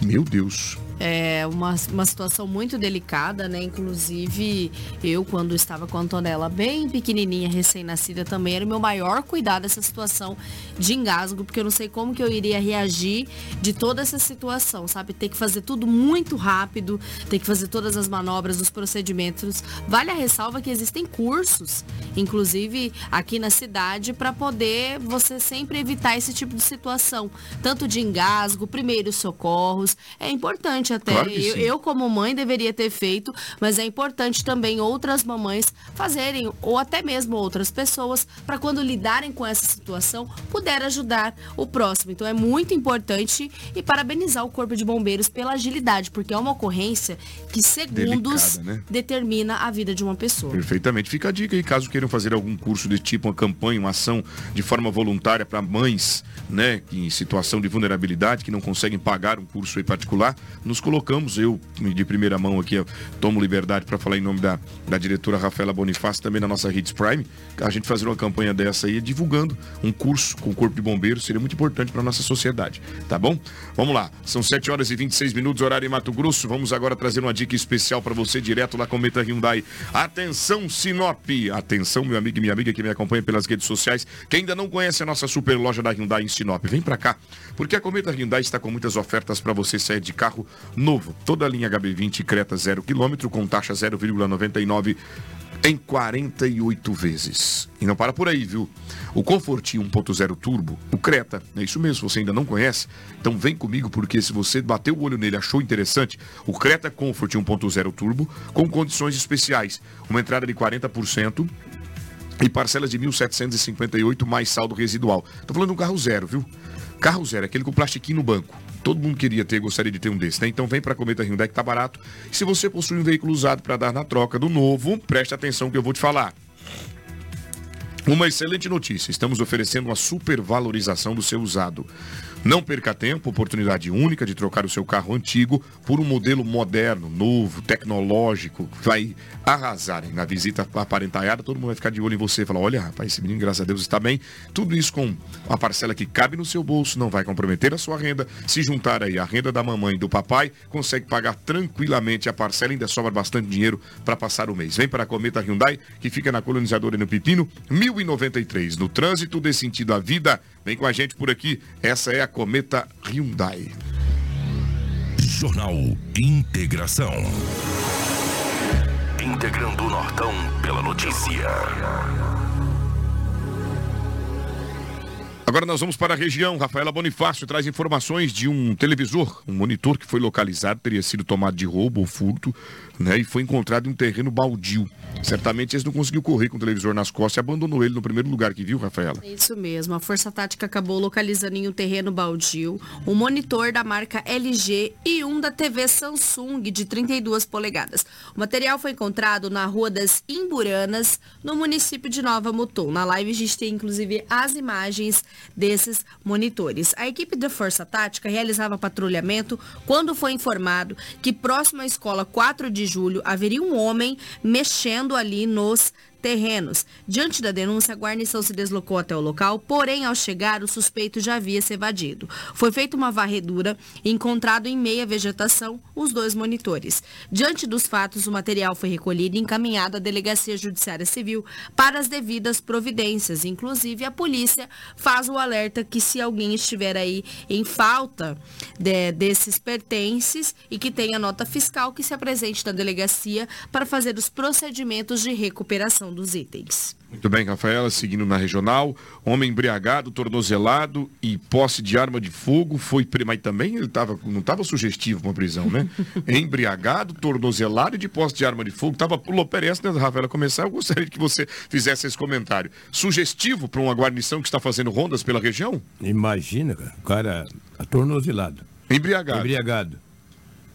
Meu Deus é uma, uma situação muito delicada, né? Inclusive, eu, quando estava com a Antonella bem pequenininha, recém-nascida também, era o meu maior cuidado essa situação de engasgo, porque eu não sei como que eu iria reagir de toda essa situação, sabe? Ter que fazer tudo muito rápido, ter que fazer todas as manobras, os procedimentos. Vale a ressalva que existem cursos, inclusive aqui na cidade, para poder você sempre evitar esse tipo de situação, tanto de engasgo, primeiros socorros. É importante até. Claro eu, eu, como mãe, deveria ter feito, mas é importante também outras mamães fazerem, ou até mesmo outras pessoas, para quando lidarem com essa situação, puder ajudar o próximo. Então é muito importante e parabenizar o Corpo de Bombeiros pela agilidade, porque é uma ocorrência que segundos Delicada, né? determina a vida de uma pessoa. Perfeitamente. Fica a dica aí, caso queiram fazer algum curso desse tipo, uma campanha, uma ação de forma voluntária para mães, né, em situação de vulnerabilidade, que não conseguem pagar um curso aí particular, nos colocamos, eu de primeira mão aqui, tomo liberdade para falar em nome da, da diretora Rafaela Bonifácio, também na nossa Hits Prime, a gente fazer uma campanha dessa aí, divulgando um curso com o Corpo de Bombeiros, seria muito importante para nossa sociedade, tá bom? Vamos lá, são 7 horas e 26 minutos, horário em Mato Grosso, vamos agora trazer uma dica especial para você, direto lá com Meta Hyundai. Atenção, Sinop! Atenção, meu amigo e minha amiga que me acompanha pelas redes sociais, que ainda não conhece a nossa super loja da Hyundai em Sinop, vem para cá, porque a Cometa Hyundai está com muitas ofertas para você sair de carro novo. Toda a linha HB20 Creta 0 km com taxa 0,99 em 48 vezes. E não para por aí, viu? O Comfort 1.0 Turbo, o Creta, é isso mesmo, você ainda não conhece? Então vem comigo porque se você bateu o olho nele, achou interessante, o Creta Comfort 1.0 Turbo com condições especiais, uma entrada de 40% e parcelas de 1.758 mais saldo residual. Tô falando de um carro zero, viu? Carro zero, aquele com plastiquinho no banco. Todo mundo queria ter, gostaria de ter um desse, né? Então vem para a Cometa Hyundai que tá barato. E se você possui um veículo usado para dar na troca do novo, preste atenção que eu vou te falar. Uma excelente notícia, estamos oferecendo uma supervalorização do seu usado. Não perca tempo, oportunidade única de trocar o seu carro antigo por um modelo moderno, novo, tecnológico, que vai arrasar. Na visita aparentaiada, todo mundo vai ficar de olho em você e falar: olha, rapaz, esse menino, graças a Deus, está bem. Tudo isso com uma parcela que cabe no seu bolso, não vai comprometer a sua renda. Se juntar aí a renda da mamãe e do papai, consegue pagar tranquilamente a parcela, ainda sobra bastante dinheiro para passar o mês. Vem para a Cometa Hyundai, que fica na colonizadora no Pepino, 1093. No trânsito dê sentido à vida. Vem com a gente por aqui. Essa é a Cometa Hyundai. Jornal Integração. integrando o Nortão pela notícia. Agora nós vamos para a região. Rafaela Bonifácio traz informações de um televisor, um monitor que foi localizado, teria sido tomado de roubo ou furto, né? E foi encontrado em um terreno baldio. Certamente eles não conseguiu correr com o televisor nas costas e abandonou ele no primeiro lugar que viu, Rafaela. Isso mesmo. A Força Tática acabou localizando em um terreno baldio um monitor da marca LG e um da TV Samsung de 32 polegadas. O material foi encontrado na Rua das Imburanas, no município de Nova Mutum. Na live a gente tem inclusive as imagens desses monitores. A equipe da Força Tática realizava patrulhamento quando foi informado que próximo à escola 4 de julho haveria um homem mexendo ali nos terrenos. Diante da denúncia, a guarnição se deslocou até o local, porém, ao chegar, o suspeito já havia se evadido. Foi feita uma varredura e encontrado em meia vegetação os dois monitores. Diante dos fatos, o material foi recolhido e encaminhado à Delegacia Judiciária Civil para as devidas providências. Inclusive, a polícia faz o alerta que se alguém estiver aí em falta de, desses pertences e que tenha nota fiscal, que se apresente na delegacia para fazer os procedimentos de recuperação dos itens. Muito bem, Rafaela, seguindo na regional. Homem embriagado, tornozelado e posse de arma de fogo foi. Mas também ele tava, não estava sugestivo uma prisão, né? <laughs> embriagado, tornozelado e de posse de arma de fogo. Tava pulou perece, né, Rafaela? Começar, eu gostaria que você fizesse esse comentário. Sugestivo para uma guarnição que está fazendo rondas pela região? Imagina, cara. O cara atornozelado. Embriagado. Embriagado.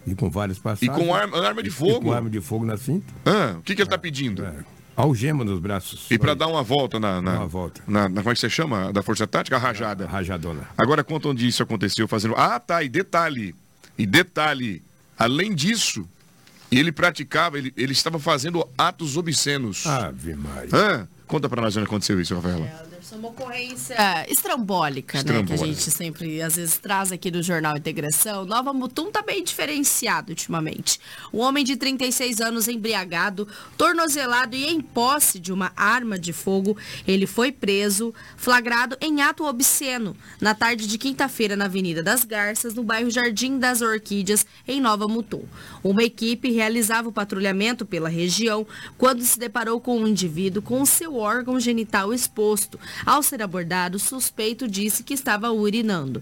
E com várias passagens. E com arma, arma de fogo? E com arma de fogo na cinta. Ah, o que, que ele está pedindo? É. Algema nos braços. E para dar uma volta na, na, uma volta. Na, na, Como é que você chama? Da Força Tática? A rajada. A rajadona. Agora conta onde isso aconteceu fazendo. Ah, tá. E detalhe. E detalhe. Além disso, ele praticava, ele, ele estava fazendo atos obscenos. Ave Maria. Ah, conta para nós onde aconteceu isso, Rafaela. É, uma ocorrência estrambólica, né? Que a gente sempre, às vezes, traz aqui no Jornal Integração. Nova Mutum tá bem diferenciado ultimamente. Um homem de 36 anos embriagado, tornozelado e em posse de uma arma de fogo, ele foi preso, flagrado em ato obsceno, na tarde de quinta-feira na Avenida das Garças, no bairro Jardim das Orquídeas, em Nova Mutum. Uma equipe realizava o patrulhamento pela região quando se deparou com um indivíduo com seu órgão genital exposto. Ao ser abordado, o suspeito disse que estava urinando.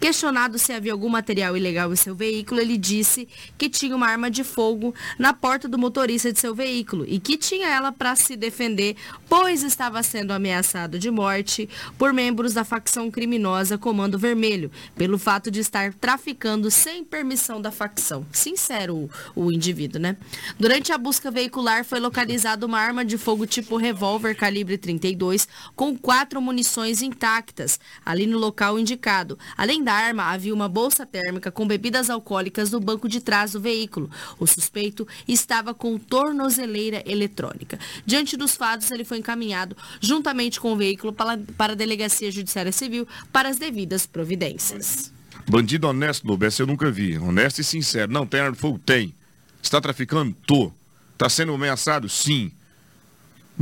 Questionado se havia algum material ilegal em seu veículo, ele disse que tinha uma arma de fogo na porta do motorista de seu veículo e que tinha ela para se defender, pois estava sendo ameaçado de morte por membros da facção criminosa Comando Vermelho, pelo fato de estar traficando sem permissão da facção. Sincero o, o indivíduo, né? Durante a busca veicular foi localizada uma arma de fogo tipo revólver calibre 32 com quatro munições intactas ali no local indicado. Além da arma, havia uma bolsa térmica com bebidas alcoólicas no banco de trás do veículo. O suspeito estava com tornozeleira eletrônica. Diante dos fatos, ele foi encaminhado juntamente com o veículo para, a Delegacia Judiciária Civil para as devidas providências. Bandido honesto, Lobo, essa eu nunca vi. Honesto e sincero. Não, tem arma de fogo? Tem. Está traficando? Tô. Está sendo ameaçado? Sim.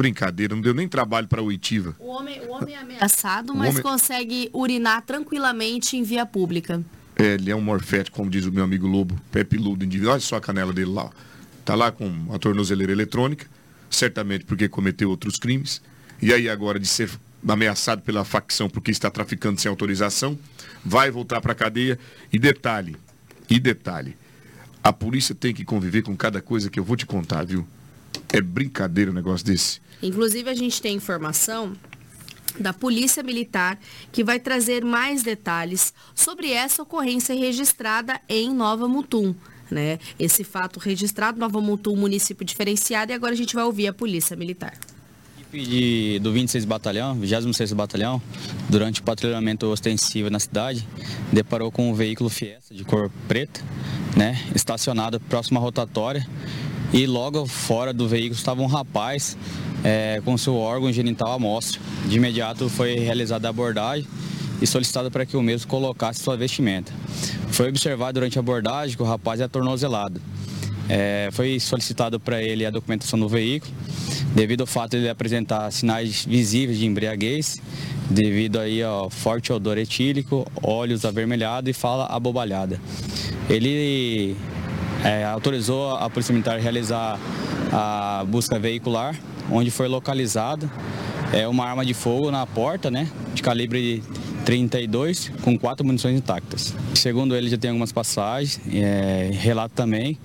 Brincadeira, não deu nem trabalho para a oitiva. O homem, o homem é ameaçado, mas homem... consegue urinar tranquilamente em via pública. É, ele é um morfético, como diz o meu amigo Lobo, pé peludo indivíduo. Olha só a canela dele lá. Tá lá com a tornozeleira eletrônica, certamente porque cometeu outros crimes. E aí agora de ser ameaçado pela facção porque está traficando sem autorização, vai voltar para a cadeia. E detalhe, e detalhe, a polícia tem que conviver com cada coisa que eu vou te contar, viu? É brincadeira um negócio desse. Inclusive, a gente tem informação da Polícia Militar, que vai trazer mais detalhes sobre essa ocorrência registrada em Nova Mutum. Né? Esse fato registrado Nova Mutum, município diferenciado, e agora a gente vai ouvir a Polícia Militar. De, do 26 Batalhão, 26 Batalhão, durante o patrulhamento ostensivo na cidade, deparou com um veículo Fiesta de cor preta, né, estacionado próximo à rotatória, e logo fora do veículo estava um rapaz é, com seu órgão genital à mostra. De imediato foi realizada a abordagem e solicitado para que o mesmo colocasse sua vestimenta. Foi observado durante a abordagem que o rapaz é tornozelado. É, foi solicitado para ele a documentação do veículo, devido ao fato de ele apresentar sinais visíveis de embriaguez, devido aí ao forte odor etílico, olhos avermelhados e fala abobalhada. Ele é, autorizou a Polícia Militar a realizar a busca veicular, onde foi localizada é, uma arma de fogo na porta, né, de calibre 32, com quatro munições intactas. Segundo ele, já tem algumas passagens, é, relato também,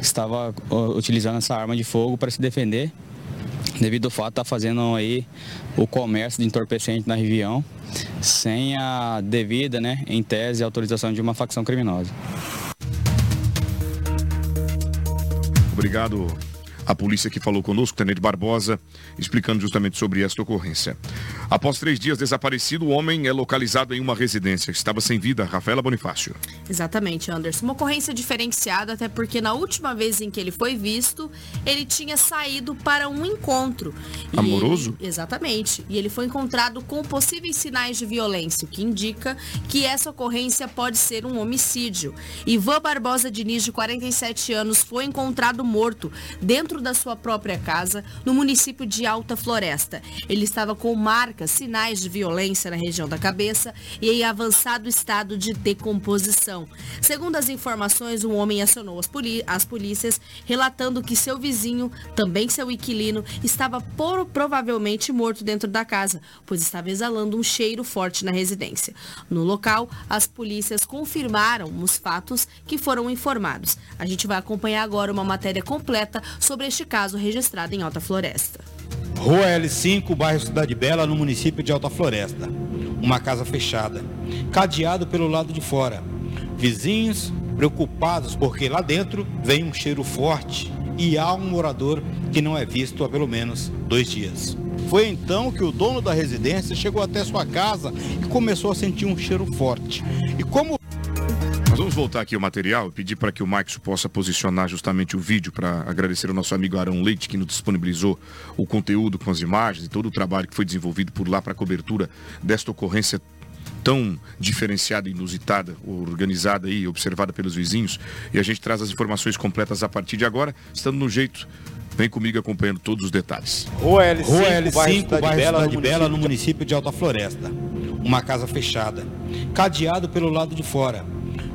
estava utilizando essa arma de fogo para se defender, devido ao fato de estar tá fazendo aí o comércio de entorpecente na região, sem a devida, né, em tese, autorização de uma facção criminosa. Obrigado a polícia que falou conosco, Tenente Barbosa, explicando justamente sobre esta ocorrência. Após três dias desaparecido, o homem é localizado em uma residência. Estava sem vida. Rafaela Bonifácio. Exatamente, Anderson. Uma ocorrência diferenciada, até porque na última vez em que ele foi visto, ele tinha saído para um encontro. Amoroso? Ele... exatamente. E ele foi encontrado com possíveis sinais de violência, o que indica que essa ocorrência pode ser um homicídio. Ivan Barbosa Diniz, de 47 anos, foi encontrado morto dentro dentro da sua própria casa, no município de Alta Floresta. Ele estava com marcas, sinais de violência na região da cabeça e em avançado estado de decomposição. Segundo as informações, um homem acionou as, as polícias, relatando que seu vizinho, também seu inquilino, estava por, provavelmente morto dentro da casa, pois estava exalando um cheiro forte na residência. No local, as polícias confirmaram os fatos que foram informados. A gente vai acompanhar agora uma matéria completa sobre sobre este caso registrado em Alta Floresta. Rua L5, bairro Cidade Bela, no município de Alta Floresta. Uma casa fechada, cadeado pelo lado de fora. Vizinhos preocupados porque lá dentro vem um cheiro forte e há um morador que não é visto há pelo menos dois dias. Foi então que o dono da residência chegou até sua casa e começou a sentir um cheiro forte. E como nós vamos voltar aqui ao material e pedir para que o Max possa posicionar justamente o vídeo para agradecer ao nosso amigo Arão Leite que nos disponibilizou o conteúdo com as imagens e todo o trabalho que foi desenvolvido por lá para a cobertura desta ocorrência tão diferenciada, inusitada, organizada e observada pelos vizinhos. E a gente traz as informações completas a partir de agora, estando no jeito Vem comigo acompanhando todos os detalhes. Rua L5, Rua L5 bairro, bairro Bela, Cidade Bela, no município de Alta Floresta. Uma casa fechada, cadeado pelo lado de fora.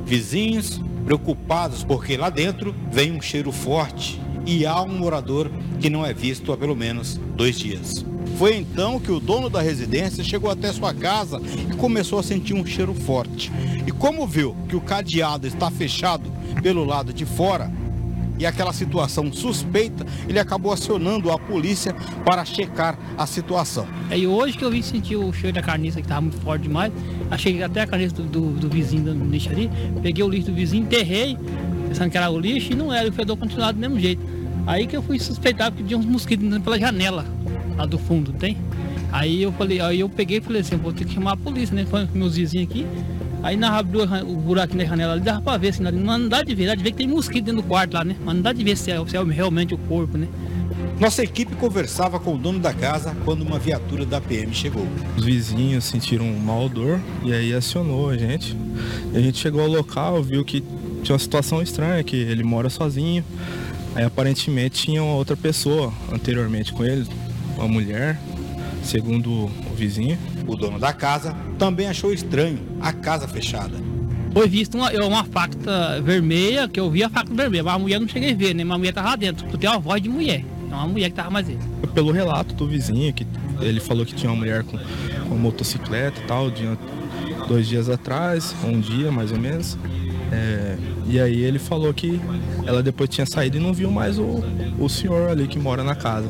Vizinhos preocupados porque lá dentro vem um cheiro forte e há um morador que não é visto há pelo menos dois dias. Foi então que o dono da residência chegou até sua casa e começou a sentir um cheiro forte. E como viu que o cadeado está fechado pelo lado de fora, e aquela situação suspeita, ele acabou acionando a polícia para checar a situação. É, e hoje que eu vim sentir o cheiro da carniça que estava muito forte demais, achei até a carniça do, do, do vizinho do lixo ali, peguei o lixo do vizinho, enterrei, pensando que era o lixo e não era, o fedor continuava do mesmo jeito. Aí que eu fui suspeitar que tinha uns mosquitos pela janela lá do fundo, tem? Aí eu falei, aí eu peguei e falei assim, vou ter que chamar a polícia, né? Falando com meus vizinhos aqui. Aí na abriu o buraco na janela ali, dava pra ver assim, não dá de ver, dá de ver que tem mosquito dentro do quarto lá, né? Mas não dá de ver se é, se é realmente o corpo, né? Nossa equipe conversava com o dono da casa quando uma viatura da PM chegou. Os vizinhos sentiram um mau odor e aí acionou a gente. E a gente chegou ao local, viu que tinha uma situação estranha, que ele mora sozinho. Aí aparentemente tinha uma outra pessoa anteriormente com ele, uma mulher, segundo o vizinho. O dono da casa também achou estranho a casa fechada. Foi visto uma, uma facta vermelha, que eu vi a facta vermelha, mas a mulher não cheguei a ver, né? Mas a mulher tava lá dentro, porque tem uma voz de mulher. É uma mulher que tava mais ele. Pelo relato do vizinho, que ele falou que tinha uma mulher com, com motocicleta e tal, de dois dias atrás, um dia mais ou menos. É, e aí ele falou que ela depois tinha saído e não viu mais o, o senhor ali que mora na casa.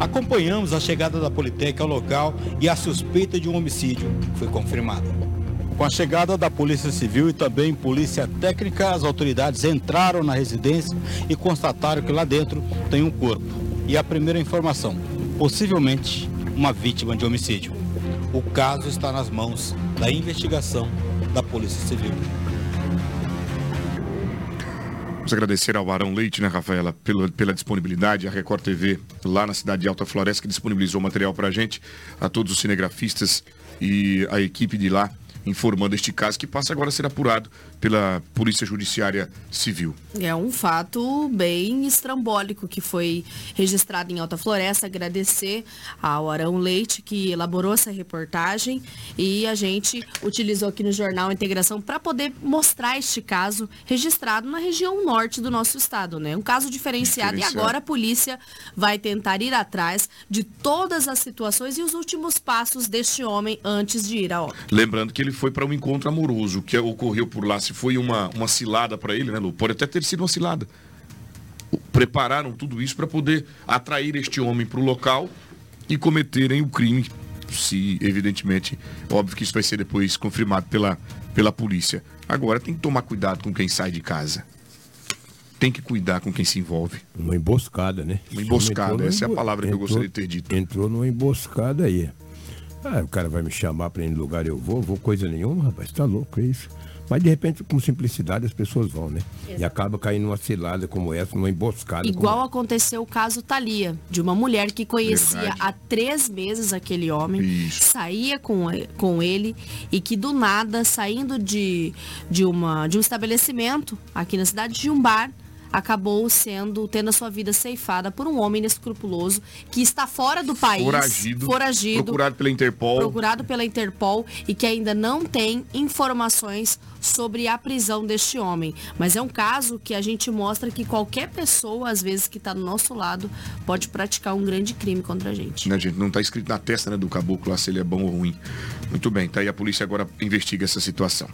Acompanhamos a chegada da Politec ao local e a suspeita de um homicídio foi confirmada. Com a chegada da Polícia Civil e também Polícia Técnica, as autoridades entraram na residência e constataram que lá dentro tem um corpo. E a primeira informação, possivelmente uma vítima de homicídio. O caso está nas mãos da investigação da Polícia Civil. Vamos agradecer ao Arão Leite, né, Rafaela, pela, pela disponibilidade, a Record TV, lá na cidade de Alta Floresta, que disponibilizou material para a gente, a todos os cinegrafistas e a equipe de lá informando este caso que passa agora a ser apurado pela Polícia Judiciária Civil. É um fato bem estrambólico que foi registrado em Alta Floresta. Agradecer ao Arão Leite que elaborou essa reportagem e a gente utilizou aqui no Jornal Integração para poder mostrar este caso registrado na região norte do nosso estado, né? Um caso diferenciado, diferenciado. e agora a polícia vai tentar ir atrás de todas as situações e os últimos passos deste homem antes de ir a óbito. Lembrando que ele foi para um encontro amoroso que ocorreu por lá se foi uma, uma cilada para ele, né, Lu? Pode até ter sido uma cilada. Prepararam tudo isso para poder atrair este homem para o local e cometerem o crime. Se, evidentemente, óbvio que isso vai ser depois confirmado pela, pela polícia. Agora tem que tomar cuidado com quem sai de casa. Tem que cuidar com quem se envolve. Uma emboscada, né? Uma emboscada, essa é a palavra entrou, que eu gostaria de ter dito. Entrou numa emboscada aí. Ah, o cara vai me chamar para ir no lugar eu vou, vou coisa nenhuma, rapaz, tá louco, é isso. Mas de repente, com simplicidade, as pessoas vão, né? Exato. E acaba caindo numa cilada como essa, numa emboscada. Igual aconteceu o caso Thalia, de uma mulher que conhecia Verdade. há três meses aquele homem, saía com, com ele e que do nada, saindo de, de, uma, de um estabelecimento aqui na cidade, de um bar, acabou sendo tendo a sua vida ceifada por um homem inescrupuloso que está fora do país, foragido, foragido procurado pela Interpol, procurado pela Interpol e que ainda não tem informações sobre a prisão deste homem. Mas é um caso que a gente mostra que qualquer pessoa, às vezes que está do nosso lado, pode praticar um grande crime contra a gente. Né, gente? Não está escrito na testa né, do caboclo lá se ele é bom ou ruim. Muito bem, tá aí a polícia agora investiga essa situação.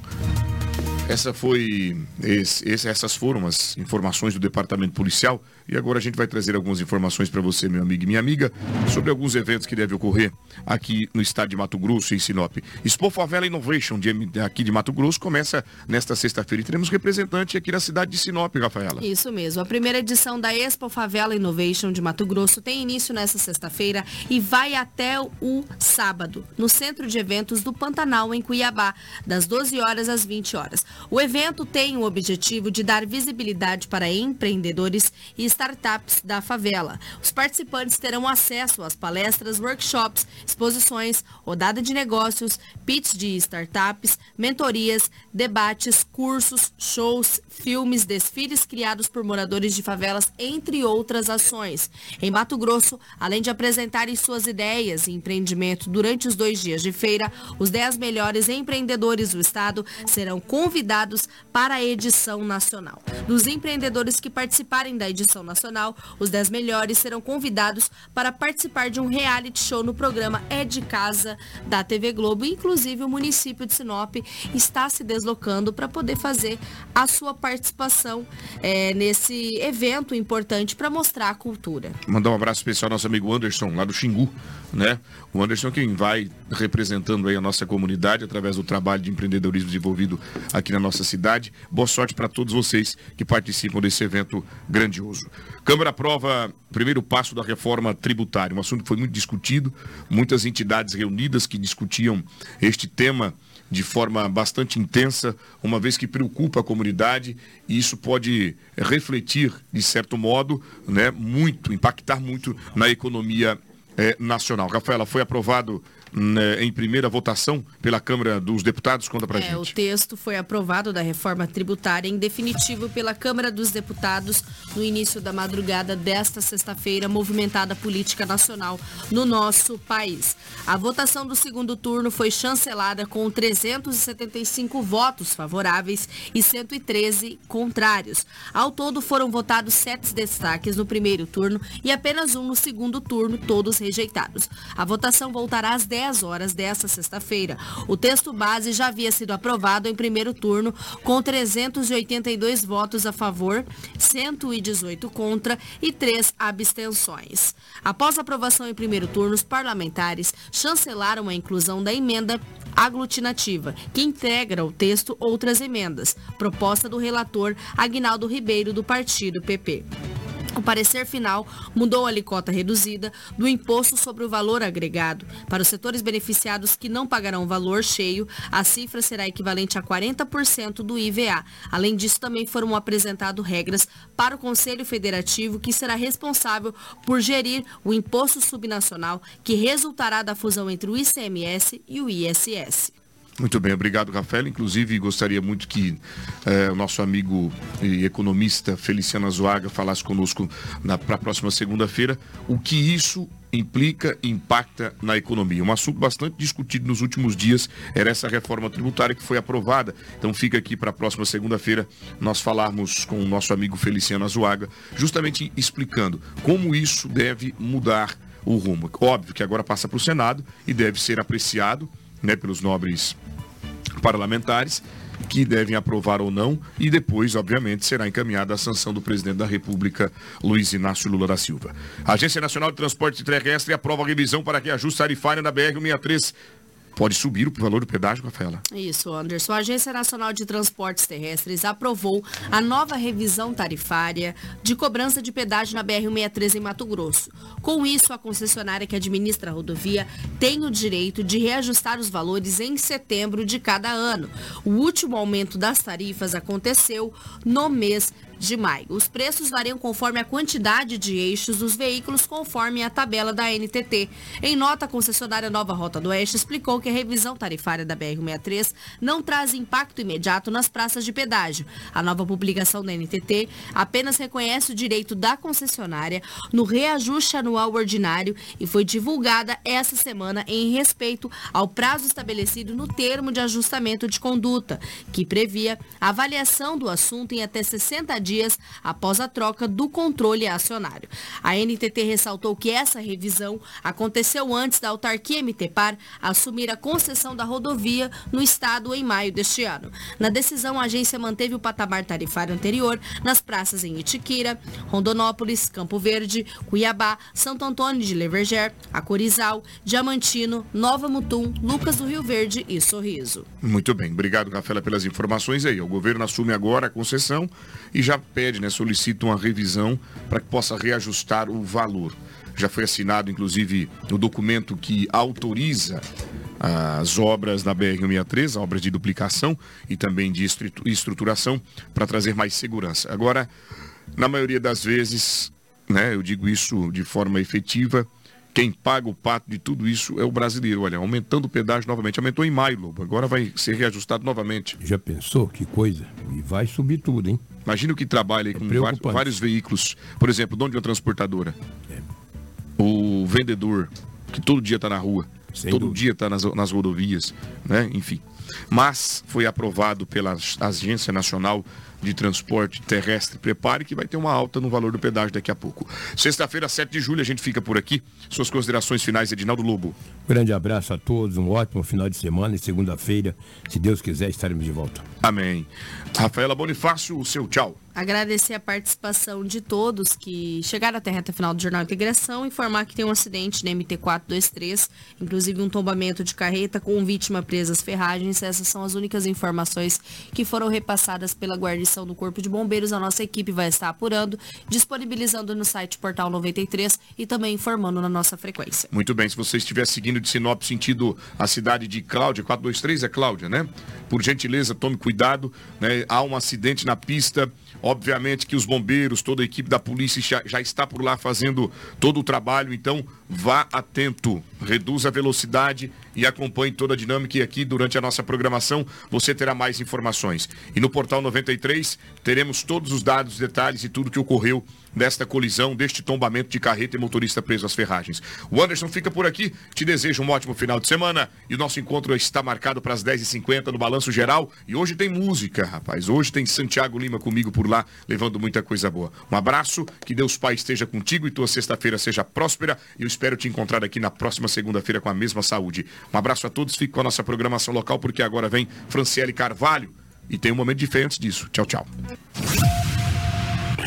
Essa foi, esse, essas foram as informações do Departamento Policial e agora a gente vai trazer algumas informações para você, meu amigo e minha amiga, sobre alguns eventos que devem ocorrer aqui no estado de Mato Grosso, em Sinop. Expo Favela Innovation, de, aqui de Mato Grosso, começa nesta sexta-feira e teremos representante aqui na cidade de Sinop, Rafaela. Isso mesmo. A primeira edição da Expo Favela Innovation de Mato Grosso tem início nesta sexta-feira e vai até o sábado, no Centro de Eventos do Pantanal, em Cuiabá, das 12 horas às 20 horas. O evento tem o objetivo de dar visibilidade para empreendedores e startups da favela. Os participantes terão acesso às palestras, workshops, exposições, rodada de negócios, pitch de startups, mentorias, debates, cursos, shows, filmes, desfiles criados por moradores de favelas, entre outras ações. Em Mato Grosso, além de apresentarem suas ideias e empreendimento durante os dois dias de feira, os 10 melhores empreendedores do estado serão convidados para a edição nacional. Dos empreendedores que participarem da edição nacional, os 10 melhores serão convidados para participar de um reality show no programa É de Casa da TV Globo. Inclusive, o município de Sinop está se deslocando para poder fazer a sua participação é, nesse evento importante para mostrar a cultura. Mandar um abraço especial ao nosso amigo Anderson, lá do Xingu, né? O Anderson quem vai representando aí a nossa comunidade através do trabalho de empreendedorismo desenvolvido aqui na nossa cidade. Boa sorte para todos vocês que participam desse evento grandioso. Câmara aprova primeiro passo da reforma tributária, um assunto que foi muito discutido, muitas entidades reunidas que discutiam este tema de forma bastante intensa, uma vez que preocupa a comunidade e isso pode refletir, de certo modo, né, muito, impactar muito na economia eh, nacional. Rafaela, foi aprovado né, em primeira votação pela Câmara dos Deputados? Conta pra é, gente. O texto foi aprovado da reforma tributária em definitivo pela Câmara dos Deputados no início da madrugada desta sexta-feira, movimentada política nacional no nosso país. A votação do segundo turno foi chancelada com 375 votos favoráveis e 113 contrários. Ao todo foram votados sete destaques no primeiro turno e apenas um no segundo turno, todos rejeitados. A votação voltará às 10 10 horas desta sexta-feira. O texto base já havia sido aprovado em primeiro turno com 382 votos a favor, 118 contra e 3 abstenções. Após a aprovação em primeiro turno, os parlamentares chancelaram a inclusão da emenda aglutinativa, que integra o texto outras emendas, proposta do relator Agnaldo Ribeiro do partido PP. O parecer final mudou a alíquota reduzida do imposto sobre o valor agregado. Para os setores beneficiados que não pagarão o valor cheio, a cifra será equivalente a 40% do IVA. Além disso, também foram apresentadas regras para o Conselho Federativo, que será responsável por gerir o imposto subnacional, que resultará da fusão entre o ICMS e o ISS. Muito bem, obrigado, Rafael. Inclusive, gostaria muito que eh, o nosso amigo e economista Feliciano Azuaga falasse conosco para a próxima segunda-feira o que isso implica e impacta na economia. Um assunto bastante discutido nos últimos dias era essa reforma tributária que foi aprovada. Então fica aqui para a próxima segunda-feira nós falarmos com o nosso amigo Feliciano Azuaga, justamente explicando como isso deve mudar o rumo. Óbvio que agora passa para o Senado e deve ser apreciado né, pelos nobres parlamentares que devem aprovar ou não e depois, obviamente, será encaminhada a sanção do presidente da República, Luiz Inácio Lula da Silva. A Agência Nacional de Transporte Terrestre aprova a revisão para que ajuste tarifária na BR-163 Pode subir o valor do pedágio, Rafaela? Isso, Anderson. A Agência Nacional de Transportes Terrestres aprovou a nova revisão tarifária de cobrança de pedágio na BR-163 em Mato Grosso. Com isso, a concessionária que administra a rodovia tem o direito de reajustar os valores em setembro de cada ano. O último aumento das tarifas aconteceu no mês de maio. Os preços variam conforme a quantidade de eixos dos veículos, conforme a tabela da NTT. Em nota, a concessionária Nova Rota do Oeste explicou que a revisão tarifária da BR-63 não traz impacto imediato nas praças de pedágio. A nova publicação da NTT apenas reconhece o direito da concessionária no reajuste anual ordinário e foi divulgada essa semana em respeito ao prazo estabelecido no termo de ajustamento de conduta, que previa avaliação do assunto em até 60 dias após a troca do controle acionário. A NTT ressaltou que essa revisão aconteceu antes da autarquia MTPAR assumir a concessão da rodovia no estado em maio deste ano. Na decisão, a agência manteve o patamar tarifário anterior nas praças em Itiquira, Rondonópolis, Campo Verde, Cuiabá, Santo Antônio de Leverger, Acorizal, Diamantino, Nova Mutum, Lucas do Rio Verde e Sorriso. Muito bem, obrigado, Rafaela, pelas informações aí. O governo assume agora a concessão e já pede, né, solicita uma revisão para que possa reajustar o valor. Já foi assinado, inclusive, o documento que autoriza as obras na BR-163, obras de duplicação e também de estruturação, para trazer mais segurança. Agora, na maioria das vezes, né, eu digo isso de forma efetiva, quem paga o pato de tudo isso é o brasileiro. Olha, aumentando o pedágio novamente. Aumentou em maio, Lobo. Agora vai ser reajustado novamente. Já pensou? Que coisa. E vai subir tudo, hein? Imagina o que trabalha aí é com vários, veículos. Por exemplo, dono de uma transportadora. É. O vendedor, que todo dia está na rua. Sem todo dúvida. dia está nas, nas rodovias, né? Enfim. Mas foi aprovado pela Agência Nacional de transporte terrestre, prepare que vai ter uma alta no valor do pedágio daqui a pouco. Sexta-feira, 7 de julho, a gente fica por aqui. Suas considerações finais, Edinaldo Lobo. Grande abraço a todos, um ótimo final de semana e segunda-feira, se Deus quiser, estaremos de volta. Amém. Rafaela Bonifácio, o seu tchau. Agradecer a participação de todos que chegaram até a reta final do Jornal Integração, informar que tem um acidente na MT-423, inclusive um tombamento de carreta com vítima presa às ferragens. Essas são as únicas informações que foram repassadas pela guarnição do Corpo de Bombeiros. A nossa equipe vai estar apurando, disponibilizando no site Portal 93 e também informando na nossa frequência. Muito bem, se você estiver seguindo de Sinop sentido a cidade de Cláudia, 423 é Cláudia, né? Por gentileza, tome cuidado, né? Há um acidente na pista Obviamente que os bombeiros, toda a equipe da polícia já, já está por lá fazendo todo o trabalho, então vá atento, reduza a velocidade e acompanhe toda a dinâmica e aqui durante a nossa programação você terá mais informações. E no Portal 93 teremos todos os dados, detalhes e tudo que ocorreu desta colisão, deste tombamento de carreta e motorista preso às ferragens. O Anderson fica por aqui, te desejo um ótimo final de semana e o nosso encontro está marcado para as 10h50 no Balanço Geral e hoje tem música, rapaz. Hoje tem Santiago Lima comigo por lá, levando muita coisa boa. Um abraço, que Deus Pai esteja contigo e tua sexta-feira seja próspera e eu espero te encontrar aqui na próxima segunda-feira com a mesma saúde. Um abraço a todos, fique com a nossa programação local porque agora vem Franciele Carvalho e tem um momento antes disso. Tchau, tchau.